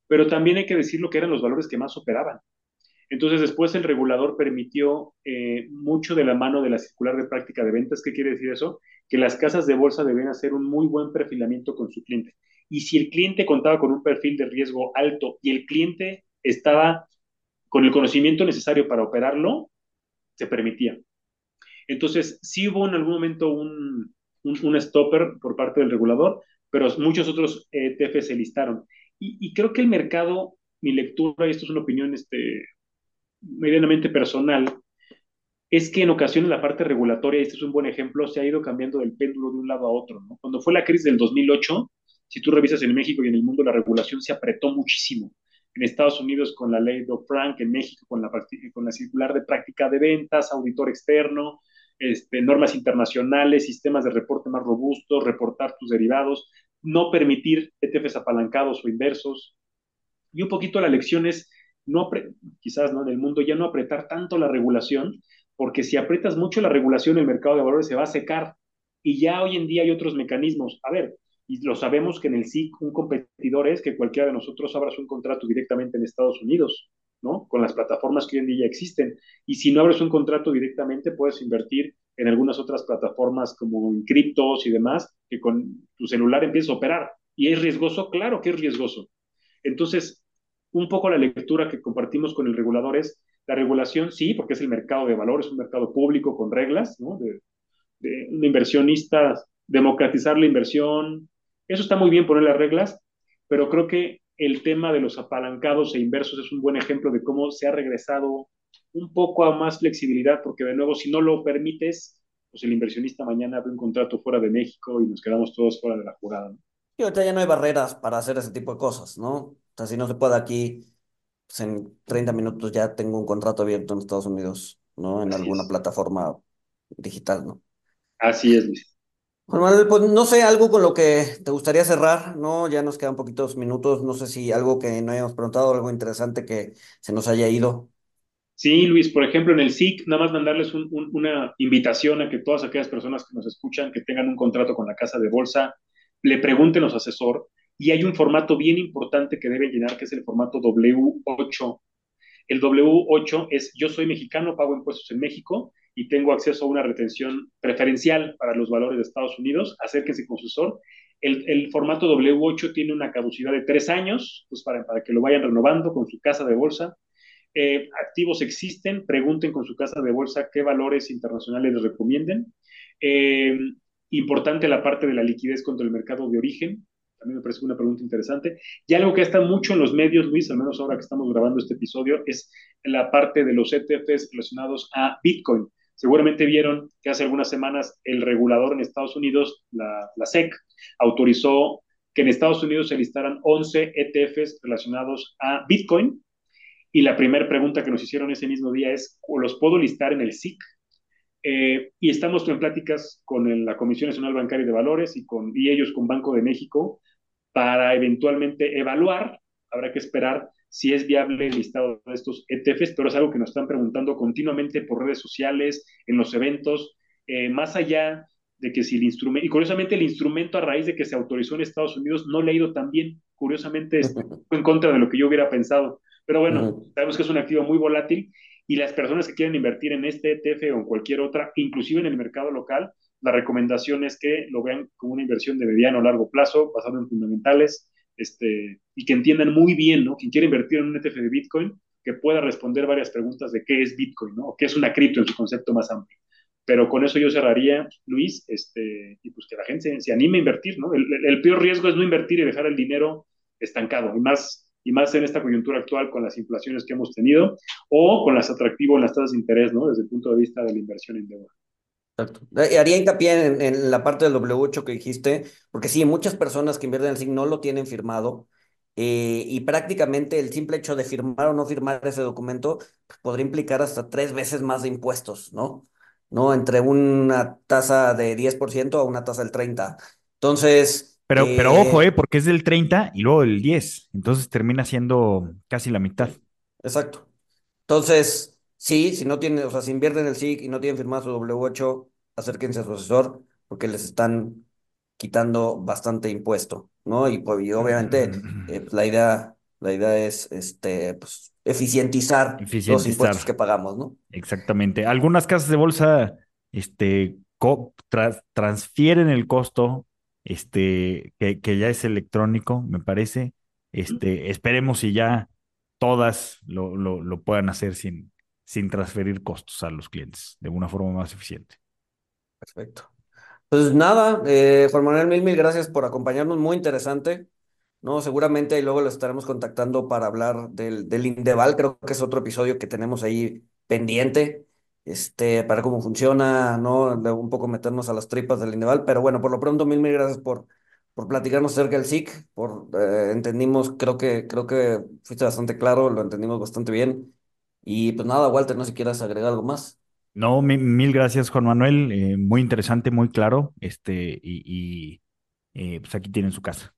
Pero también hay que decir lo que eran los valores que más operaban. Entonces después el regulador permitió eh, mucho de la mano de la circular de práctica de ventas. ¿Qué quiere decir eso? Que las casas de bolsa deben hacer un muy buen perfilamiento con su cliente. Y si el cliente contaba con un perfil de riesgo alto y el cliente estaba con el conocimiento necesario para operarlo, se permitía. Entonces, sí hubo en algún momento un, un, stopper por parte del regulador, pero muchos otros ETF se listaron. Y, creo que el mercado, mi lectura, y esto es una opinión este, medianamente personal, es que en ocasiones la parte regulatoria, y este es un buen ejemplo, se ha ido cambiando del péndulo de un lado a otro. Cuando fue la crisis del 2008, si tú revisas en México y en el mundo, la regulación se apretó muchísimo. En Estados Unidos con la ley Dodd-Frank, en México con la, con la circular de práctica de ventas, auditor externo, este, normas internacionales, sistemas de reporte más robustos, reportar tus derivados, no permitir ETFs apalancados o inversos. Y un poquito la lección es, no quizás ¿no? en el mundo, ya no apretar tanto la regulación, porque si aprietas mucho la regulación, el mercado de valores se va a secar. Y ya hoy en día hay otros mecanismos. A ver, y lo sabemos que en el SIC un competidor es que cualquiera de nosotros abra un contrato directamente en Estados Unidos. Con las plataformas que hoy en día existen. Y si no abres un contrato directamente, puedes invertir en algunas otras plataformas como en criptos y demás, que con tu celular empiezas a operar. ¿Y es riesgoso? Claro que es riesgoso. Entonces, un poco la lectura que compartimos con el regulador es, la regulación sí, porque es el mercado de valores, un mercado público con reglas. De, de un inversionista, democratizar la inversión, eso está muy bien poner las reglas, pero creo que el tema de los apalancados e inversos es un buen ejemplo de cómo se ha regresado un poco a más flexibilidad, porque de nuevo, si no lo permites, pues el inversionista mañana abre un contrato fuera de México y nos quedamos todos fuera de la jugada. ¿no? Y ahorita ya no hay barreras para hacer ese tipo de cosas, ¿no? O sea, si no se puede aquí, pues en 30 minutos ya tengo un contrato abierto en Estados Unidos, ¿no? En alguna plataforma digital, ¿no? Así es, Luis. Juan Manuel, pues no sé, algo con lo que te gustaría cerrar, ¿no? Ya nos quedan poquitos minutos, no sé si algo que no hayamos preguntado, algo interesante que se nos haya ido. Sí, Luis, por ejemplo, en el SIC, nada más mandarles una invitación a que todas aquellas personas que nos escuchan, que tengan un contrato con la casa de bolsa, le pregunten a los asesor y hay un formato bien importante que deben llenar, que es el formato W8. El W8 es yo soy mexicano, pago impuestos en México y tengo acceso a una retención preferencial para los valores de Estados Unidos, acérquense con su asesor. El, el, formato W8 tiene una caducidad de tres años, pues para, para que lo vayan renovando con su casa de bolsa. Eh, activos existen, pregunten con su casa de bolsa qué valores internacionales les recomienden. Eh, importante la parte de la liquidez contra el mercado de origen, también me parece una pregunta interesante. Y algo que está mucho en los medios, Luis, al menos ahora que estamos grabando este episodio, es la parte de los ETFs relacionados a Bitcoin. Seguramente vieron que hace algunas semanas el regulador en Estados Unidos, la, SEC, autorizó que en Estados Unidos se listaran 11 ETFs relacionados a Bitcoin. Y la primera pregunta que nos hicieron ese mismo día es, ¿los puedo listar en el SIC? Eh, y estamos en pláticas con la Comisión Nacional Bancaria de Valores y, con, y ellos con Banco de México para eventualmente evaluar, habrá que esperar si es viable el listado de estos ETFs, pero es algo que nos están preguntando continuamente por redes sociales, en los eventos, eh, más allá de que si el instrumento, y curiosamente el instrumento a raíz de que se autorizó en Estados Unidos no le ha ido tan bien, curiosamente es en contra de lo que yo hubiera pensado, pero bueno, sabemos que es un activo muy volátil y las personas que quieren invertir en este ETF o en cualquier otra, inclusive en el mercado local, la recomendación es que lo vean como una inversión de mediano o largo plazo, basado en fundamentales, este, y que entiendan muy bien, ¿no? Quien quiere invertir en un ETF de Bitcoin, que pueda responder varias preguntas de qué es Bitcoin, ¿no? O qué es una cripto en su concepto más amplio. Pero con eso yo cerraría, Luis, este, y pues que la gente se, anime a invertir, ¿no? El, peor riesgo es no invertir y dejar el dinero estancado, y más, y más en esta coyuntura actual con las inflaciones que hemos tenido, o con las atractivos en las tasas de interés, ¿no? Desde el punto de vista de la inversión en deuda. Exacto. Eh, haría hincapié en, en, la parte del W8 que dijiste, porque sí, muchas personas que invierten en el SIG no lo tienen firmado eh, y prácticamente el simple hecho de firmar o no firmar ese documento pues, podría implicar hasta tres veces más de impuestos, ¿no? ¿No? Entre una tasa de 10% a una tasa del 30%. Entonces... Pero, eh, pero ojo, ¿eh? Porque es del 30 y luego del 10. Entonces termina siendo casi la mitad. Exacto. Entonces, Sí, si no tienen, o sea, si invierten en el SIC y no tienen firmado su W8, acérquense a su asesor porque les están quitando bastante impuesto, ¿no? Y, pues, obviamente eh, pues, la idea, la idea es este, pues, eficientizar, los impuestos que pagamos, ¿no? Exactamente. Algunas casas de bolsa este, transfieren el costo este, que, ya es electrónico, me parece. Este, esperemos si ya todas lo, lo, puedan hacer sin, sin transferir costos a los clientes de una forma más eficiente. Perfecto. Pues nada, eh, Juan Manuel, mil, mil gracias por acompañarnos, muy interesante. No, seguramente y luego lo estaremos contactando para hablar del, del Indeval, creo que es otro episodio que tenemos ahí pendiente, este, para cómo funciona, ¿no? un poco meternos a las tripas del Indeval, pero bueno, por lo pronto, mil, mil gracias por, por platicarnos acerca del SIC, por, eh, entendimos, creo que, creo que fuiste bastante claro, lo entendimos bastante bien, y pues nada, Walter, no sé si quieras agregar algo más. No, mil, gracias, Juan Manuel, eh, muy interesante, muy claro, este, y, eh, pues aquí tienen su casa.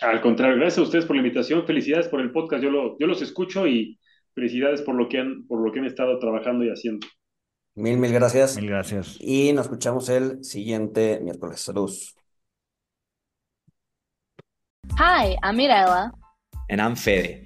Al contrario, gracias a ustedes por la invitación, felicidades por el podcast, yo, lo, yo los escucho y felicidades por lo, que han, por lo que han estado trabajando y haciendo. Mil, mil gracias. Mil gracias. Y nos escuchamos el siguiente miércoles. Saludos. Hi, I'm Mirella. And I'm Fede.